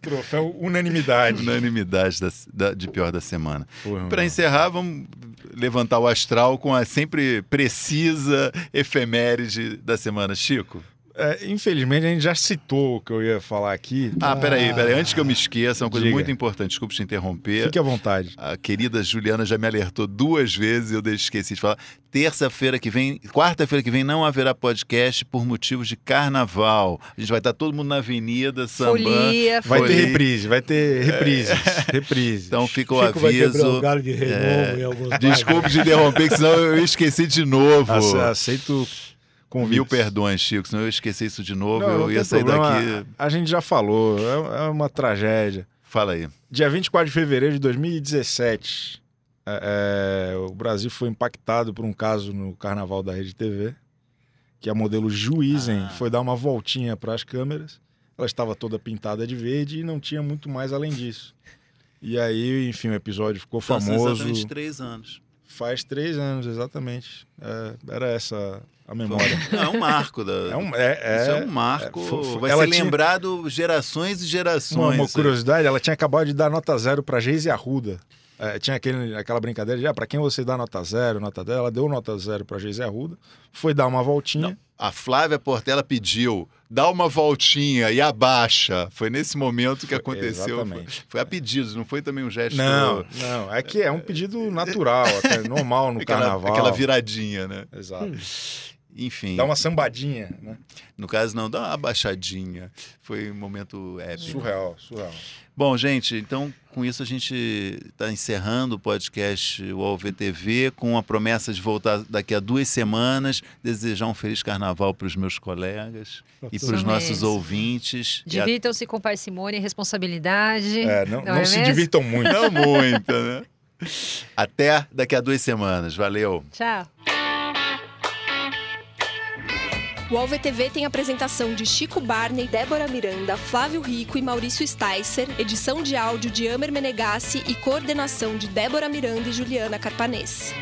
Speaker 5: Troféu unanimidade.
Speaker 2: unanimidade da- da- de pior da semana. Para encerrar, vamos levantar o astral com a sempre precisa efeméride da semana. Chico?
Speaker 5: É, infelizmente, a gente já citou o que eu ia falar aqui.
Speaker 2: Ah, peraí, peraí. Antes que eu me esqueça, uma coisa
Speaker 5: Diga.
Speaker 2: muito importante. Desculpe te interromper.
Speaker 5: Fique à vontade.
Speaker 2: A querida Juliana já me alertou duas vezes e eu deixei- esqueci de falar. Terça-feira que vem, quarta-feira que vem, não haverá podcast por motivos de carnaval. A gente vai estar todo mundo na avenida, sambando.
Speaker 4: Folia,
Speaker 5: Vai ter reprise, vai ter reprises. Reprises.
Speaker 2: Então fica o
Speaker 3: Chico vai
Speaker 2: aviso.
Speaker 3: galho de renovo em alguns.
Speaker 2: Desculpe te interromper, que senão eu esqueci de novo.
Speaker 5: Ace- aceito convite.
Speaker 2: Mil perdões, Chico, senão eu esqueci isso de novo.
Speaker 5: Não,
Speaker 2: eu
Speaker 5: não
Speaker 2: ia sair
Speaker 5: problema.
Speaker 2: daqui.
Speaker 5: A gente já falou, é é uma tragédia.
Speaker 2: Fala aí.
Speaker 5: Dia 24 de fevereiro de 2017, é, é, o Brasil foi impactado por um caso no carnaval da Rede TV, que a modelo Juizen
Speaker 2: Ah.
Speaker 5: foi dar uma voltinha para as câmeras. Ela estava toda pintada de verde e não tinha muito mais além disso. E aí, enfim, o episódio ficou
Speaker 2: Então,
Speaker 5: famoso.
Speaker 2: exatamente três anos.
Speaker 5: Faz três anos, exatamente. É, era essa a memória.
Speaker 2: Não, é um marco da.
Speaker 5: É um, é, é-
Speaker 2: Isso é um marco.
Speaker 5: é, fo- fo-
Speaker 2: vai
Speaker 5: ela
Speaker 2: ser
Speaker 5: tinha-
Speaker 2: lembrado gerações e gerações.
Speaker 5: Uma, uma
Speaker 2: aí.
Speaker 5: curiosidade, ela tinha acabado de dar nota zero para Geise Arruda. É, tinha aquele, aquela brincadeira de, ah, para quem você dá nota zero, nota dela, ela deu nota zero para Geise Arruda, foi dar uma voltinha.
Speaker 2: A Flávia Portela pediu, dá uma voltinha e abaixa. Foi nesse momento que
Speaker 5: Foi-
Speaker 2: aconteceu. Foi, foi a pedidos, não foi também um gesto.
Speaker 5: Não, não, é que é um pedido natural, até normal no
Speaker 2: aquela,
Speaker 5: carnaval.
Speaker 2: aquela viradinha, né?
Speaker 5: Exato.
Speaker 2: Enfim,
Speaker 5: Dá uma sambadinha, né?
Speaker 2: no caso não, dá uma abaixadinha. Foi um momento épico.
Speaker 5: Surreal, surreal.
Speaker 2: Bom, gente, então com isso a gente está encerrando o podcast UOL VTV com a promessa de voltar daqui a duas semanas, desejar um feliz carnaval para os meus colegas
Speaker 3: Pra
Speaker 2: e para os nossos ouvintes. A-
Speaker 4: Divirtam-se com parcimônia e responsabilidade.
Speaker 5: É, não,
Speaker 4: Não
Speaker 5: não
Speaker 4: é
Speaker 5: se
Speaker 4: mesmo?
Speaker 5: divirtam muito.
Speaker 2: Não muita, né? Até daqui a duas semanas. Valeu.
Speaker 4: Tchau.
Speaker 1: O AlvTV tem apresentação de Chico Barney, Débora Miranda, Flávio Rico e Maurício Sticer, edição de áudio de Amer Menegassi e coordenação de Débora Miranda e Juliana Carpanês.